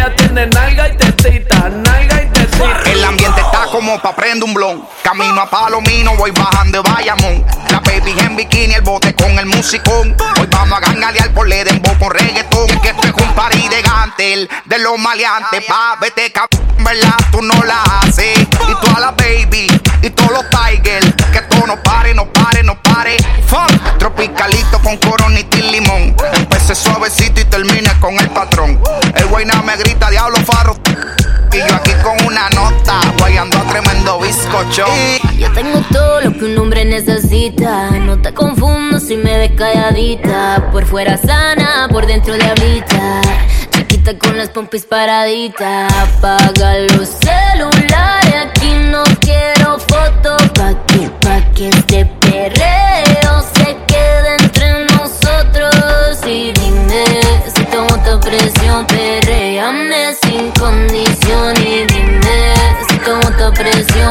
Y y. El ambiente está como pa' prender un blon. Camino a Palomino, voy bajando de Bayamón. La baby en bikini, el bote con el musicón. Hoy vamos a gangalear por Ledembo con reggaetón. Que esto es un party de gantel, de los maleantes. Pa' vete cabrón, ¿verdad? Tú no la haces. Y toda la baby, y todos los tigers. Que esto no pare, no pare, no pare. Fuck, tropicalito con coronita y limón. Empecé suavecito y termine con el patrón. El guayna me grita, diablo farro. Y yo aquí con una nota, guayando a tremendo bizcocho. Yo tengo todo lo que un hombre necesita. No te confundo si me ves calladita. Por fuera sana, por dentro diablita. Chiquita con las pompis paraditas. Apaga los celulares. Aquí no quiero fotos. Pa' que, pa' que este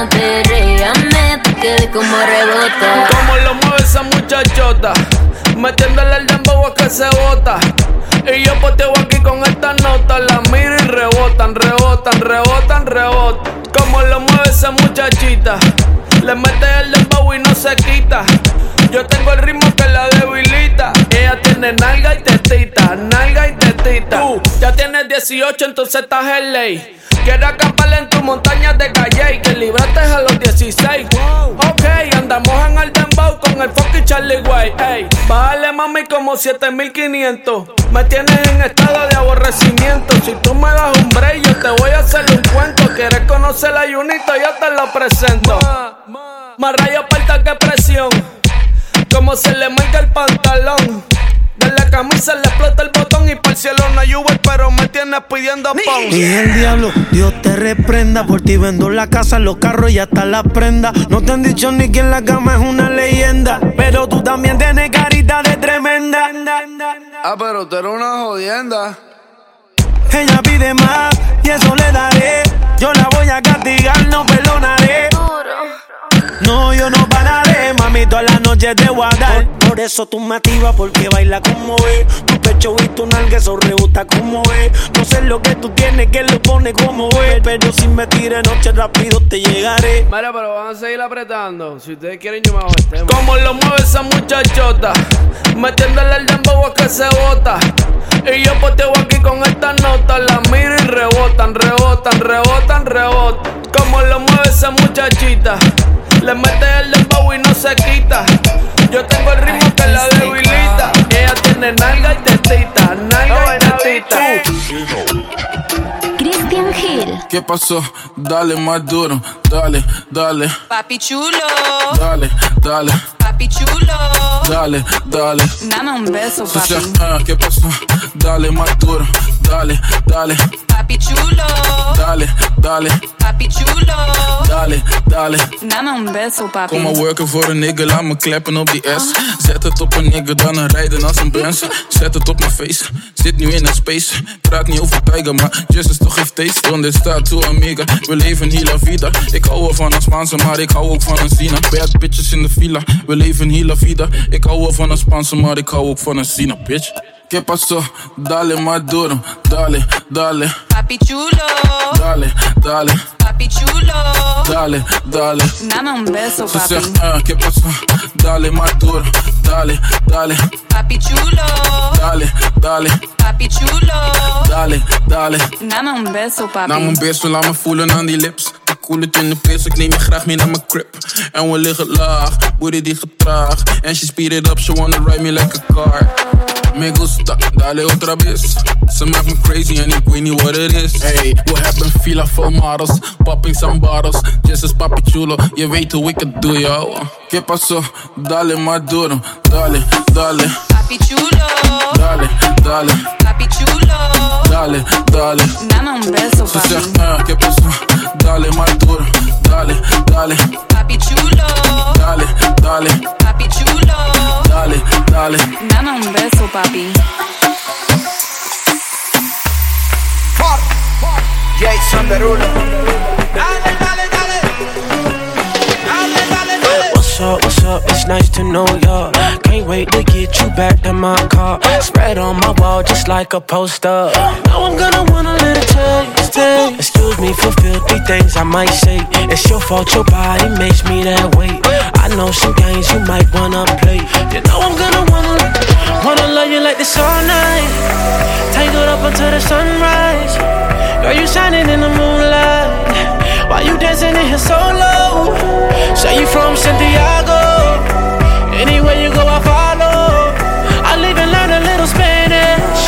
presión. Perréame pa' que de como rebota. Como lo mueve esa muchachota, metiéndole el dembow a que se bota. Y yo poteo aquí con esta nota, la miro y rebotan, rebotan, rebotan, rebotan. Como lo mueve esa muchachita, le mete el dembow y no se quita. Yo tengo el ritmo que la debilita. Ella tiene nalga y tetita, nalga y tetita. Tú ya tienes 18, entonces estás en ley. Quiero acampar en tu montaña de calle y que libraste a los 16. Ok, andamos en el dembow con el fucking Charlie Way. Ey, bájale mami como 7500. Me tienes en estado de aborrecimiento. Si tú me das un break, yo te voy a hacer un cuento. Quieres conocer a Junito, yo te lo presento. Más rayo falta que presión. Como se le marca el pantalón. De la camisa le explota el botón y para el cielo no hay Uber, pero me tienes pidiendo pon. Y el diablo, Dios te reprenda. Por ti vendo la casa, los carros y hasta la prenda. No te han dicho ni que en la cama es una leyenda. Pero tú también tienes carita de tremenda. Ah, pero tú eres una jodienda. Ella pide más y eso le daré. Yo la voy a castigar, no perdonaré. No, yo no pararé, mami, toda la noche te voy a dar. Por, por eso tú me activas, porque baila como es. Tu pecho y tu nalga, eso rebota como es. No sé lo que tú tienes, que lo pone como es. Pero si me tires noche rápido te llegaré. Mira, pero van a seguir apretando. Si ustedes quieren, yo me hago el tema. Como lo mueve esa muchachota, metiéndole el dembow a que se bota. Y yo poteo aquí con esta nota, la miro y rebotan, rebotan, rebotan, rebotan. Como lo mueve esa muchachita, le mete el dembow y no se quita. Yo tengo el ritmo que la debilita. Ella tiene nalga y tetita, nalga y tetita. Christian Hill. ¿Qué pasó? Dale más duro, dale, dale, Papi chulo, dale, dale, papi chulo. dale, dale. Dame un beso, papi. ah, ¿Qué pasó? Dale más duro, dale, dale. Papi chulo, Dale, dale, papi chulo. dale, dale. Dame un beso, papi. Kom maar worken voor een nigga, laat me klappen op die S. Zet het op een nigga, dan een rijden als een Benz. Zet het op mijn face, zit nu in een space. Praat niet over Tiger, maar Jesus toch heeft taste. Donde staat to amiga, we leven hier la vida. Ik hou van een Spaanse, maar ik hou ook van een Zina. Bad bitches in de villa, we leven hier la vida. Ik hou van een Spaanse, maar ik hou ook van een Zina, bitch. ¿Qué pasó? Dale más duro, dale, dale, Papi chulo, dale, dale, papi chulo. dale, dale. Dame un beso, Ze papi. zegt, ah, ¿qué pasó? Dale más duro, dale, dale, Papi chulo, dale, dale, papi chulo. dale, dale. Dame un beso, papi. Nam een beso, laat me voelen aan die lips. Koel het in de pis, ik neem je graag mee naar mijn crib. En we liggen laag, booty die getraag. En she speed it up, she wanna ride me like a car. Me gusta, dale otra vez. Ze maakt me crazy en ik weet niet what it is. Hey, we hebben fila for models, popping some bottles. Just as papi chulo, je weet hoe ik het doe, yo. ¿Qué pasó? Dale más duro, dale, dale, Papi chulo, dale, dale, papi chulo. dale, dale. Dame un beso, Ze papi. zegt, ah, ¿qué pasó? Dale más duro, dale, dale, Papi chulo, dale, dale, papi chulo. Dale, dale. Dame un beso, papi. Jason Derulo. What's up, what's up? It's nice to know ya. Can't wait to get you back in my car. Spread on my wall just like a poster. Now I'm gonna wanna let it taste. Excuse me for filthy things I might say. It's your fault, your body makes me that way. I know some games you might wanna play. You know I'm gonna wanna, wanna love you like this all night. Tangled up until the sunrise. Girl, you shining in the moonlight. Why you dancing in here so low? Say you from Santiago. Anywhere you go, I follow. I'll even learn a little Spanish.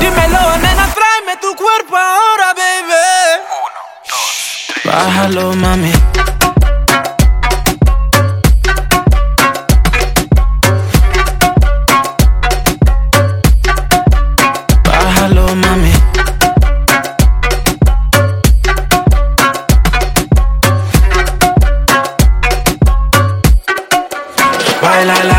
Dímelo, nena, tráeme tu cuerpo ahora, baby. Bájalo, mami. La, la.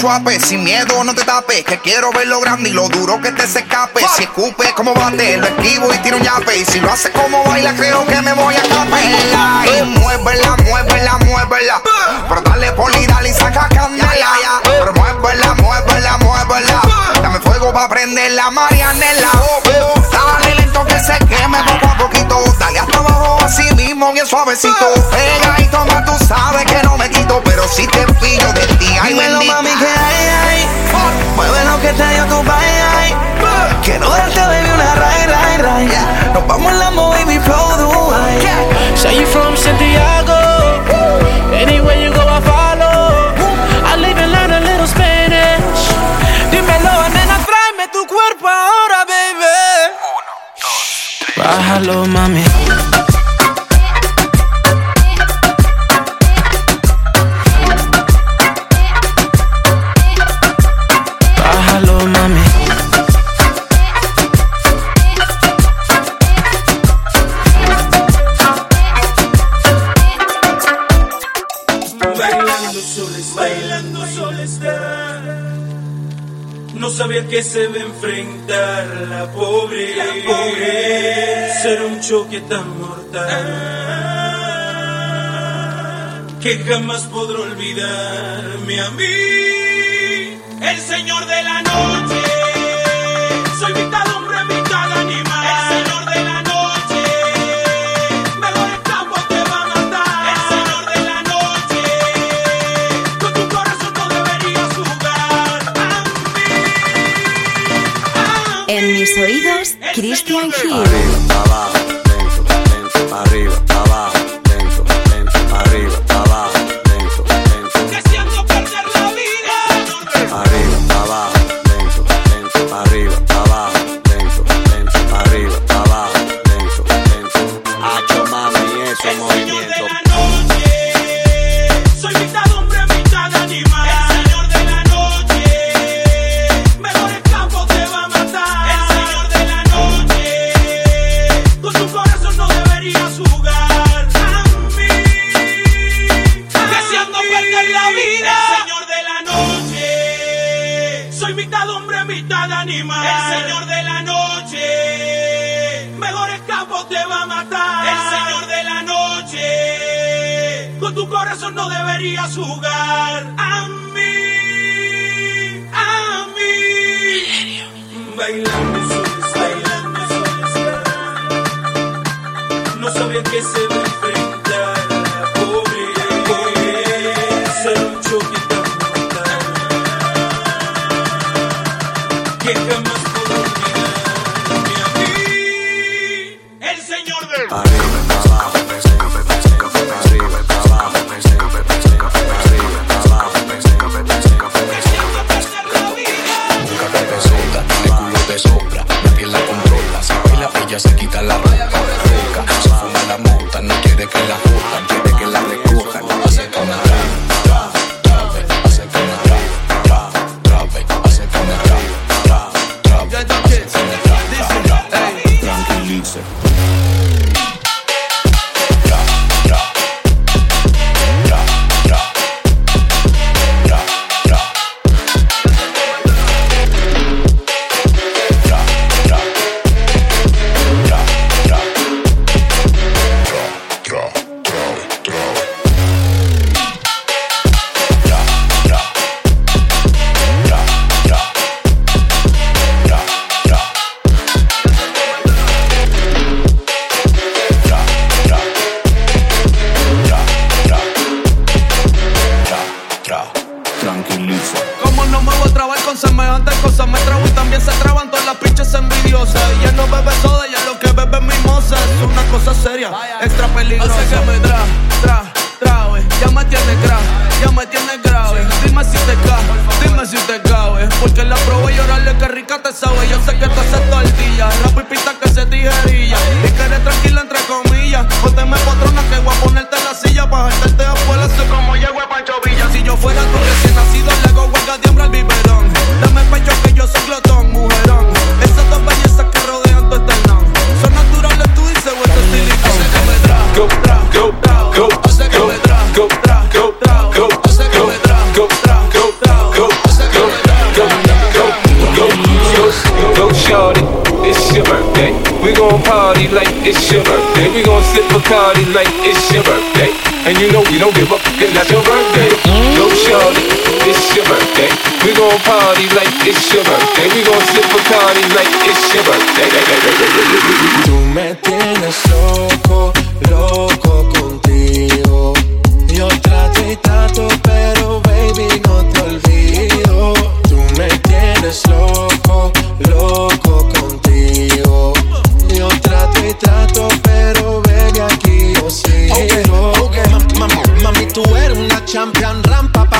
Chuape, sin miedo no te tapes, que quiero ver lo grande y lo duro que te se escape. Si escupe como bate, lo esquivo y tiro un yape. Y si lo hace como baila, creo que me voy a capela. Y muévela, muévela, muévela. Pero dale poli, dale y saca candela. Pero muévela, muévela, muévela. Dame fuego pa' prender la marianela. Oh, oh. Dale lento que se queme poco a poquito. Dale hasta abajo así mismo, bien suavecito. Pega y toma, tú sabes que no me quito. Pero si te pillo de ti, ay Dímelo, bendita. mami, que hay, hay. Mueve lo que te dio tu país, ay. Quiero darte, baby, una ray, ray, ray. Nos vamos en la baby, flow Dubai. Say you from Santiago. Anywhere you go, I follow. I'll even learn a little Spanish. Dímelo, nena, tráeme tu cuerpo ahora, baby. Bájalo, mami. Sabía que se va a enfrentar la pobre. La pobre. Será un choque tan mortal. Que jamás podré olvidarme a mí. El señor de la noche. Christian Hill. It's your birthday. We gon' sip Bacardi like it's your birthday. And you know we don't give up, and that's your birthday. Go, shorty, it's your birthday. We gon' party like it's your birthday. We gon' sip Bacardi like it's your. Tú me tienes loco, loco contigo. Yo trato y trato, pero baby no te olvido. Tú me tienes loco, loco. Yo trato y trato, pero baby aquí yo sigo. Ma- ma- Mami, tú eres una champion, rampa, pa,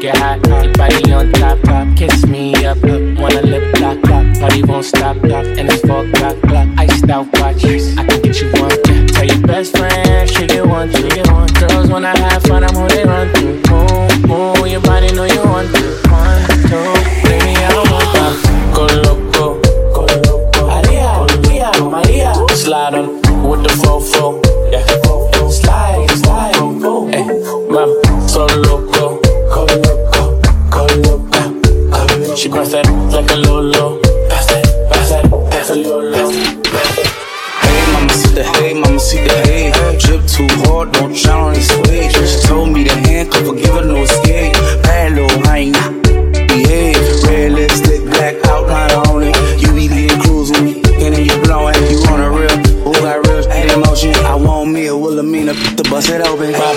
Make it hot, hot, body on top, top, kiss me up, up, wanna lip lock, lock, party won't stop, lock, and it's four o'clock, clock, iced out watch, I can get you one. Tell your best friend, she get one, she get one. Girls wanna have fun, I'm who they run to. Move, move, your body know you want to. One, two, baby, I want that. Go loco, go loco, Maria, Maria, Maria. Slide on with the fofo, yeah. Slide, slide, hey, mom, so She bounce that like a lolo. Pass that, pass that, pass a lolo. Hey, mama, see the hey, mama, see the hey. Drip too hard, don't drown on this wave. She told me to handcuff her, give her no escape. Bad little hyena, behave. Red lipstick, black outline on it. You be leading cruise with me, and then you blowing. You on a real, who got real that emotion? I want me a Wilhelmina to bust it open. Go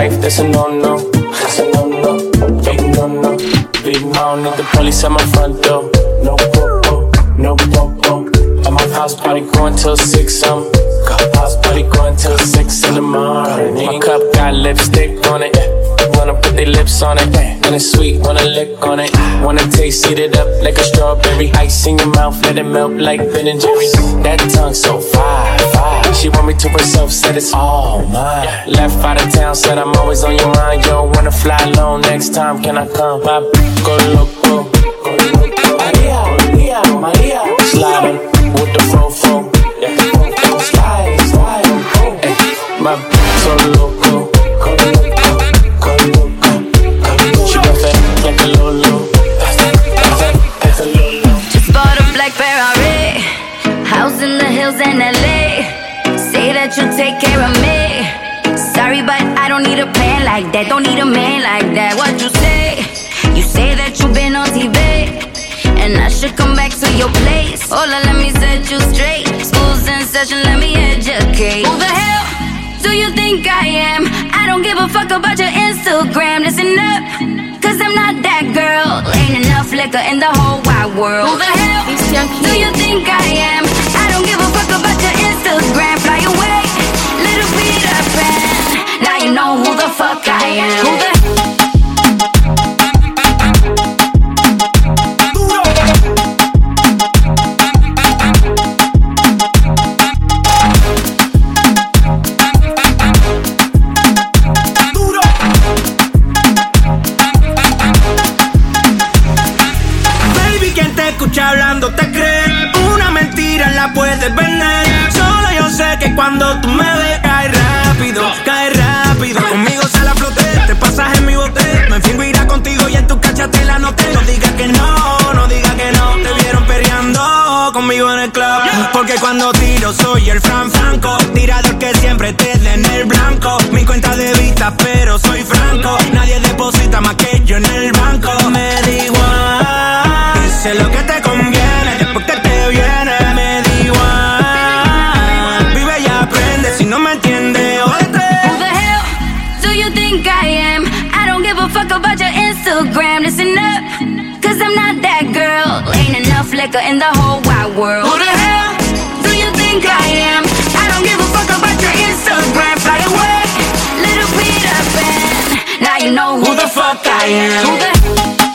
wife, that's a no-no. That's a no-no. Big no-no. Big no, need the police at my front door. No popo, no popo. At my house party going till six, um. House party going till six in the morning. My cup got lipstick on it. Wanna put their lips on it. When it's sweet, wanna lick on it. Wanna taste, eat it up like a strawberry. Ice in your mouth, let it melt like Ben and Jerry's. That tongue so fire, She want me to herself, said it's all mine. Left out of town, said I'm always on your mind. Yo, wanna fly alone next time, can I come? My go loco. Maria, Maria, Maria. Sliding with the fofo. Like that. Don't need a man like that. What you say? You say that you've been on TV. And I should come back to your place. Hola, let me set you straight. School's in session, let me educate. Who the hell do you think I am? I don't give a fuck about your Instagram. Listen up, cause I'm not that girl. Ain't enough liquor in the whole wide world. Who the hell do you think I am? I don't give a fuck about your Instagram. Know who the fuck I am. Soy el Fran Franco. Tirador que siempre te dé en el blanco. Mi cuenta de vista, pero soy franco. Nadie deposita más que yo en el banco. Me da igual. Dice lo que te conviene. Después que te viene, me da igual. Vive y aprende. Si no me entiendes, jódete. Who the hell do you think I am? I don't give a fuck about your Instagram. Listen up, cause I'm not that girl. Ain't enough liquor in the whole wide world. Think I am? I don't give a fuck about your Instagram. Fly away, little Peter Pan. Now you know who, the fuck I am.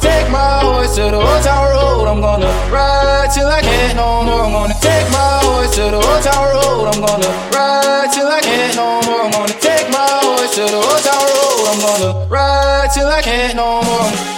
Take my horse to the old town road. I'm gonna ride till I can't no more. I'm gonna take my horse to the old town road. I'm gonna ride till I can't no more. I'm gonna take my horse to the old town road. I'm gonna ride till I can't no more.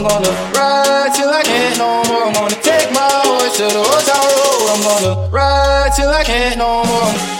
I'm gonna ride till I can't no more. I'm gonna take my horse to the old town road. I'm gonna ride till I can't no more.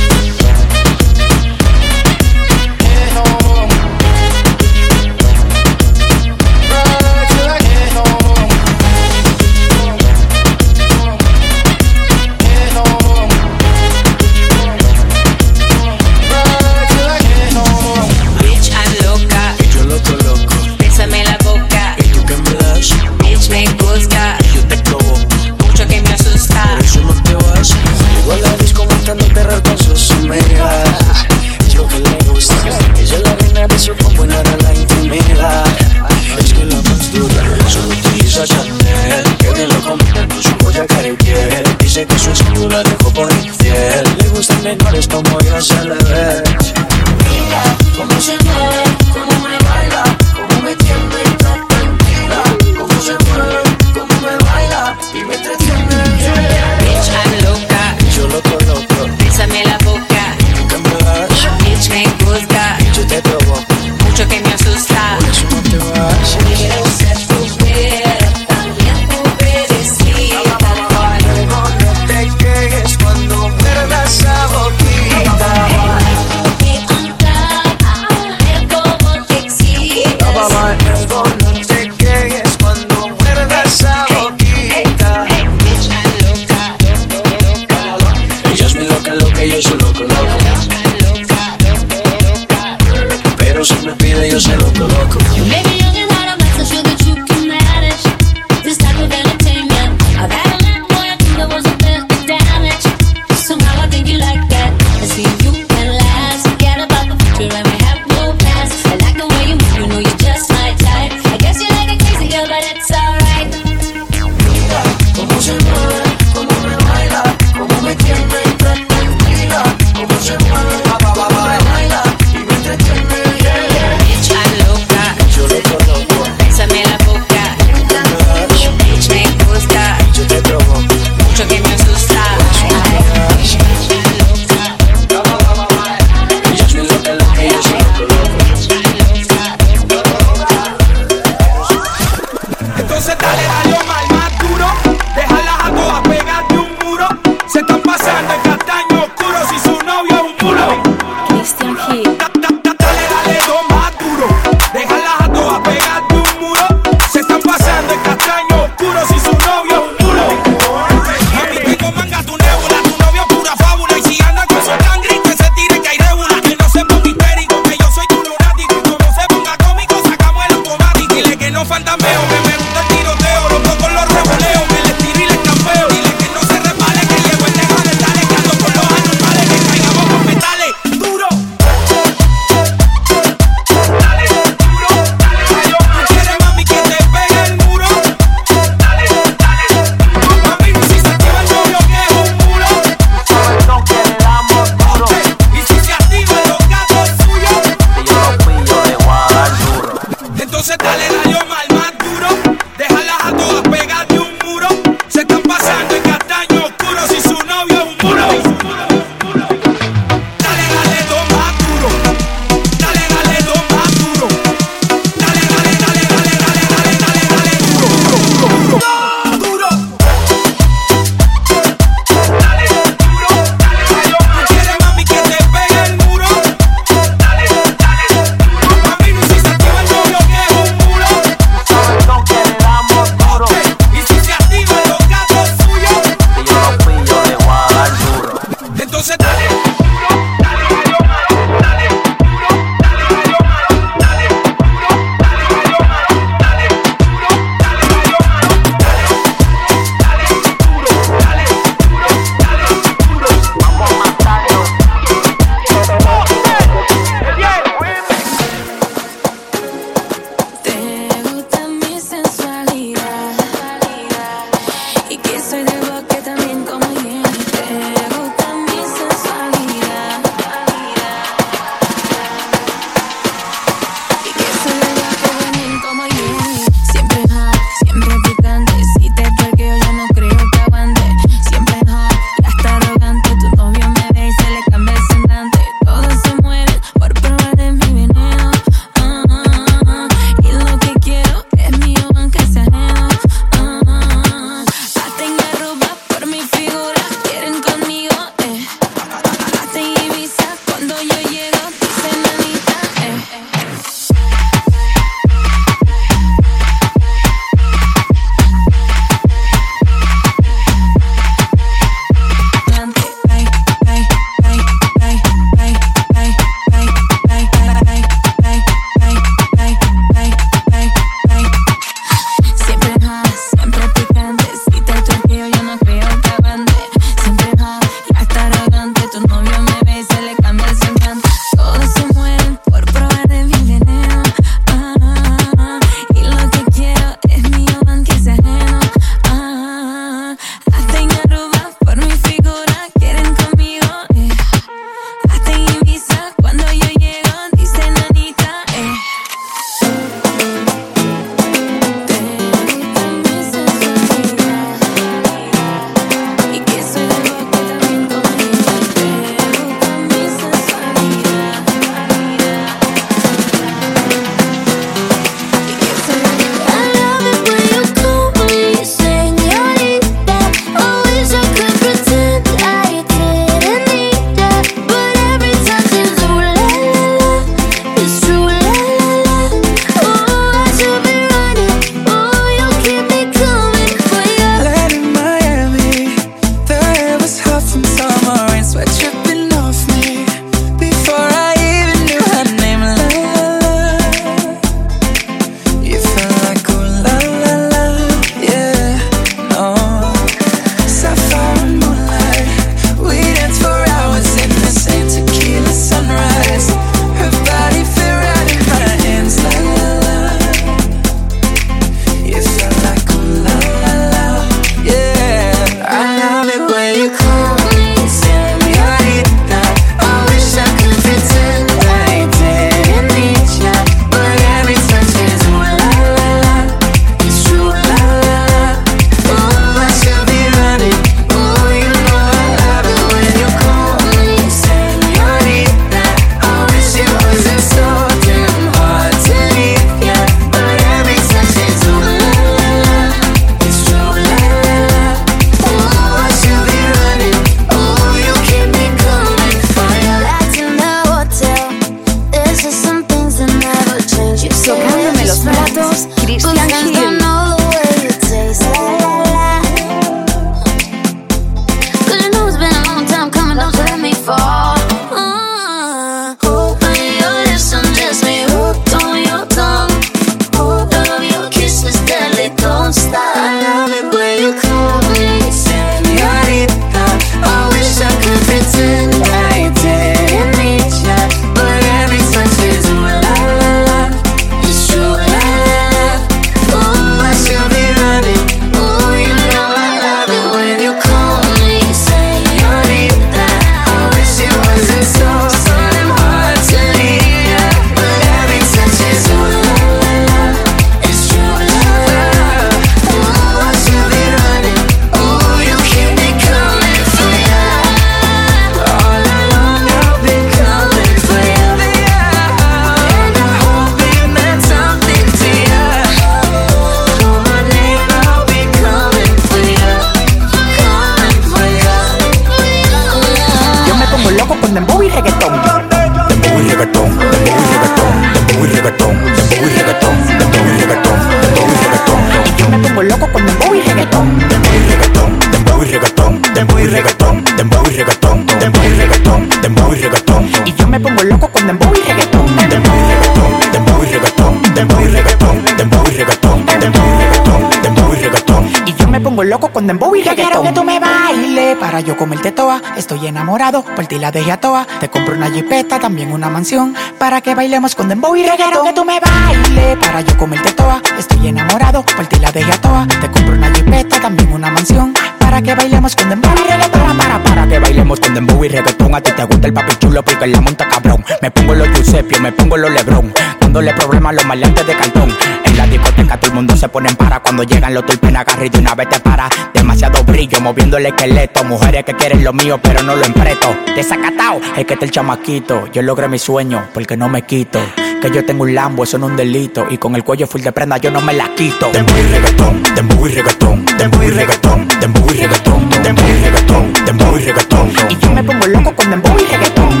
Pongo loco con dembow y reggaetón. Quiero que tú me bailes para yo comerte toa. Estoy enamorado, por ti la dejé a toa. Te compro una jipeta, también una mansión. Para que bailemos con dembow y reggaetón. Quiero que tú me bailes para yo comerte toa. Estoy enamorado, por ti la dejé a toa. Te compro una jipeta, también una mansión. Para que bailemos con dembow y reggaetón. Para, para, para que bailemos con dembow y reggaetón. A ti te gusta el papi chulo porque la monta cabrón. Me pongo los Giuseppe, me pongo los Lebron. Dándole problemas a los maleantes de cartón. En la discoteca todo el mundo se pone en para. Cuando llegan los tulpen agarra y de una vez te para. Demasiado brillo moviendo el esqueleto. Mujeres que quieren lo mío pero no lo empreto. Desacatao, es que está el chamaquito. Yo logré mi sueño porque no me quito. Que yo tengo un Lambo, eso no es un delito. Y con el cuello full de prenda yo no me la quito. Dembow y reggaetón, dembow y reggaetón, dembow y reggaetón, dembow y reggaetón, dembow y reggaetón, dembow y reggaetón. Y yo me pongo loco con dembow y reggaetón.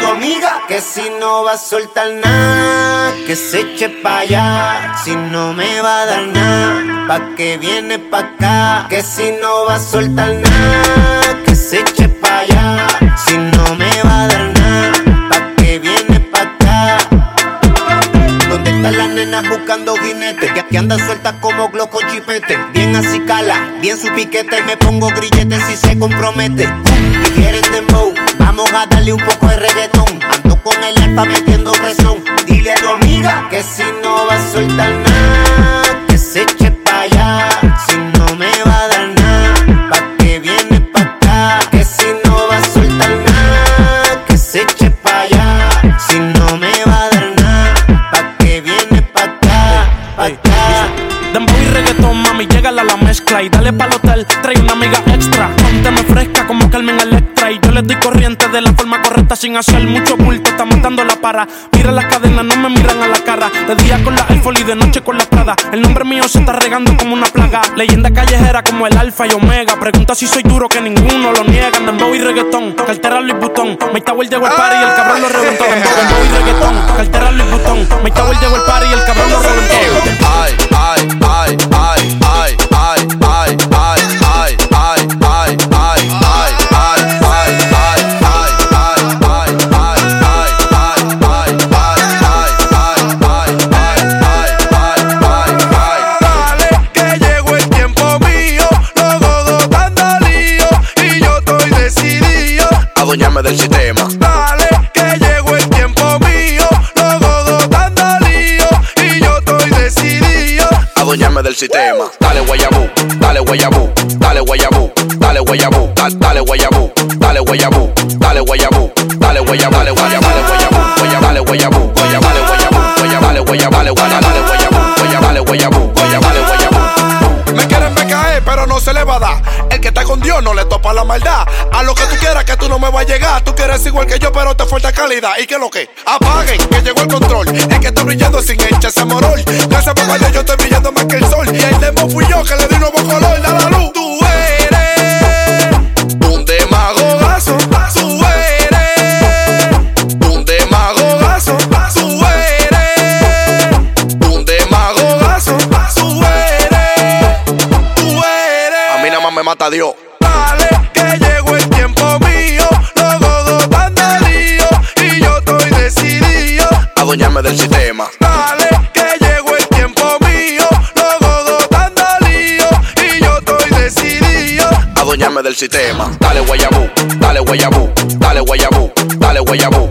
Tu amiga que si no va a soltar nada, que se eche pa' allá. Si no me va a dar nada, pa' que viene pa' acá. Que si no va a soltar nada, que se eche pa' allá. Si no me va a dar nada, pa' que viene pa' acá. ¿Dónde están las nenas buscando jinete? Que, que anda suelta como glow chipete. Bien así cala, bien su piquete. Me pongo grillete si se compromete. Y quieren dembow, vamos a darle un poco de reggaetón. Con el alfa metiendo presión. Dile a tu amiga que si no va a soltar nada, que se eche pa' allá. Si no me va a dar nada, pa' que viene pa' acá. Que si no va a soltar nada, que se eche pa' allá. Si no me va a dar nada, pa' que viene pa' acá, pa' acá. Dembow y reggaetón, mami, llégala a la mezcla y dale pa'l hotel, trae una amiga extra. Pónteme fresca como Carmen Electra y yo le doy corriente de la forma correcta sin hacer mucho bulto. Está montando la para. Mira las cadenas, no me miran a la cara. De día con la iPhone y de noche con la Prada. El nombre mío se está regando como una plaga. Leyenda callejera como el Alfa y Omega. Pregunta si soy duro que ninguno lo niega. Dembow y reggaetón, cartera Louis Vuitton. Me llegó el party y el cabrón lo reventó. Dembow y reggaetón, cartera Louis Vuitton. Me llegó el party y el cabrón lo reventó. Ay, ay, ay, Adueñame del sistema. Dale, que llegó el tiempo mío. Los godos están lío y yo estoy decidido. Adueñame del sistema. Dale guayabú, dale guayabú, dale guayabú, dale guayabú, dale dale guayabú, dale guayabú, dale guayabú, dale guayabú, dale guayabú, dale guayabú, dale guayabú, dale guayabú, Dios no le topa la maldad. A lo que tú quieras, que tú no me vas a llegar. Tú quieres igual que yo, pero te falta calidad. ¿Y qué es lo que? Apaguen, que llegó el control. El que está brillando sin ese morol. Gracias papá, yo estoy brillando más que el sol. Y el demo fui yo que le di nuevo color. Da la luz. Tú eres un demagogazo. Tú eres un demagogazo. Tú eres un demagogazo. Tú eres, tú eres. A mí nada más me mata Dios. Sistema. Dale guayabú, dale guayabú, dale guayabú, dale guayabú,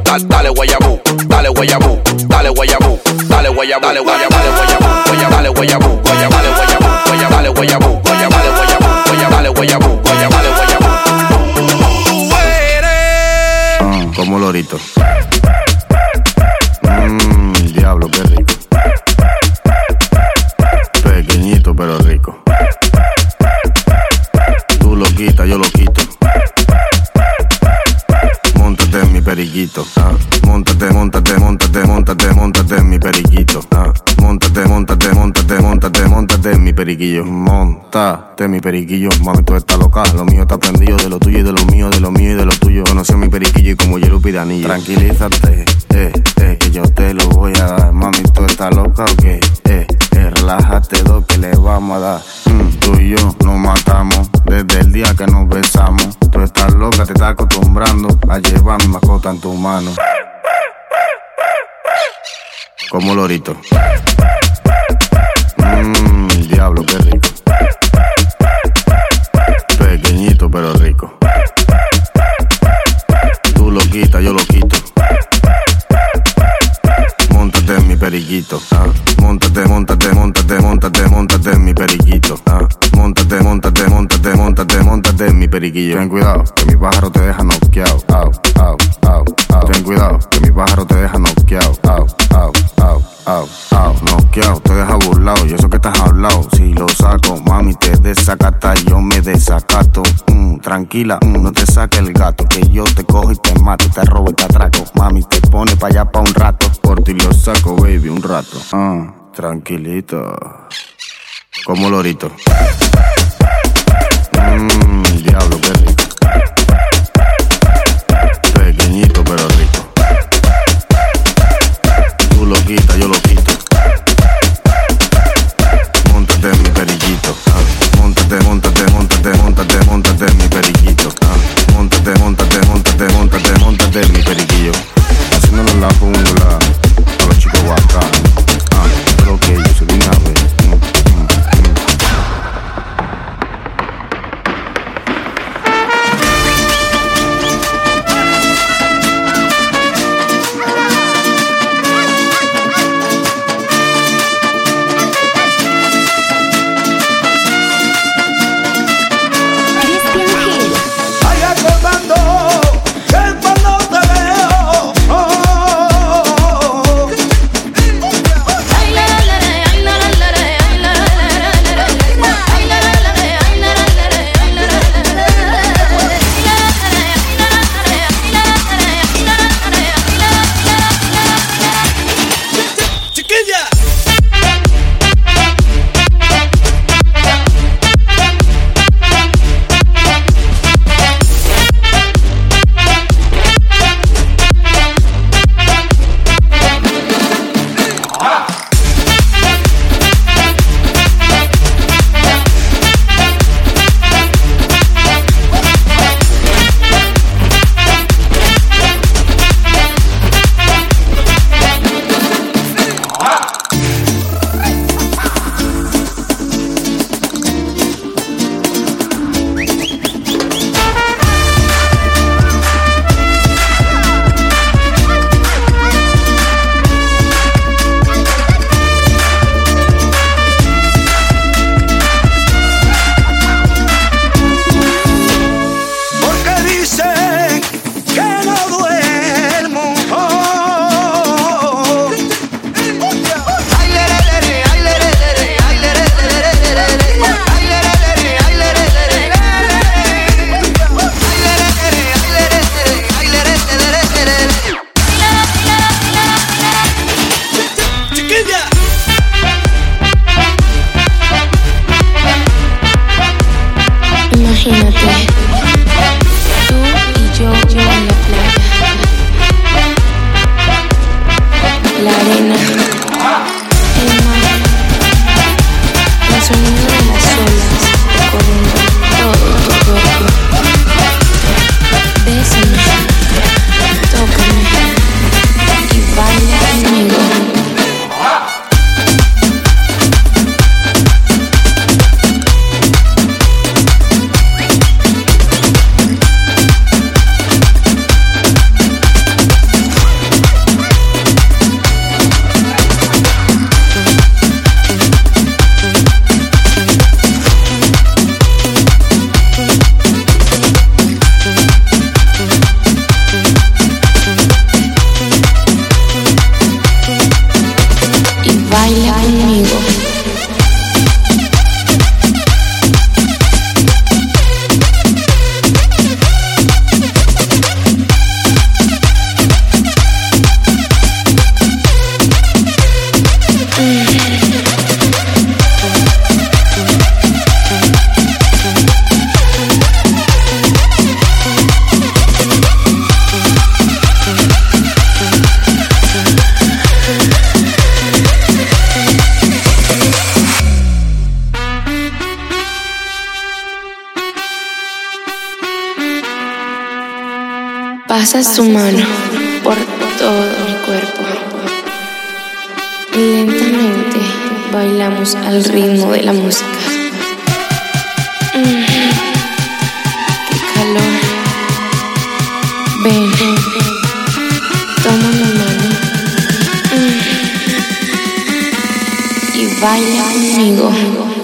periquillo, mami, tú estás loca. Lo mío está prendido de lo tuyo y de lo mío, de lo mío y de lo tuyo. Conocí a mi periquillo y como yo pide anillo. Tranquilízate, eh, eh, que yo te lo voy a dar. Mami, tú estás loca o qué? Eh, eh, relájate, do que le vamos a dar. Mm, tú y yo nos matamos desde el día que nos besamos. Tú estás loca, te estás acostumbrando a llevar mi mascota en tu mano. Como lorito. Periquillo. Ten cuidado, que mi pájaro te deja noqueado. Au. Ten cuidado, que mi pájaro te deja noqueado. Au. Noqueado, te deja burlado. Y eso que estás hablado, si lo saco, mami, te desacata, yo me desacato. Mm, tranquila, mm, no te saque el gato, que yo te cojo y te mato, te robo y te atraco. Mami, te pone pa' allá pa' un rato. Por ti lo saco, baby, un rato. Ah, tranquilito. Como lorito. Mmm, diablo, qué rico. Pequeñito pero rico. Tú lo quitas, yo lo quito. Móntate en mi periquito. Móntate, móntate, móntate, móntate, móntate en mi periquito. móntate, móntate, móntate, móntate en mi periquillo. Haciéndolo en la jungla. A los chicos bacanos. Baila conmigo.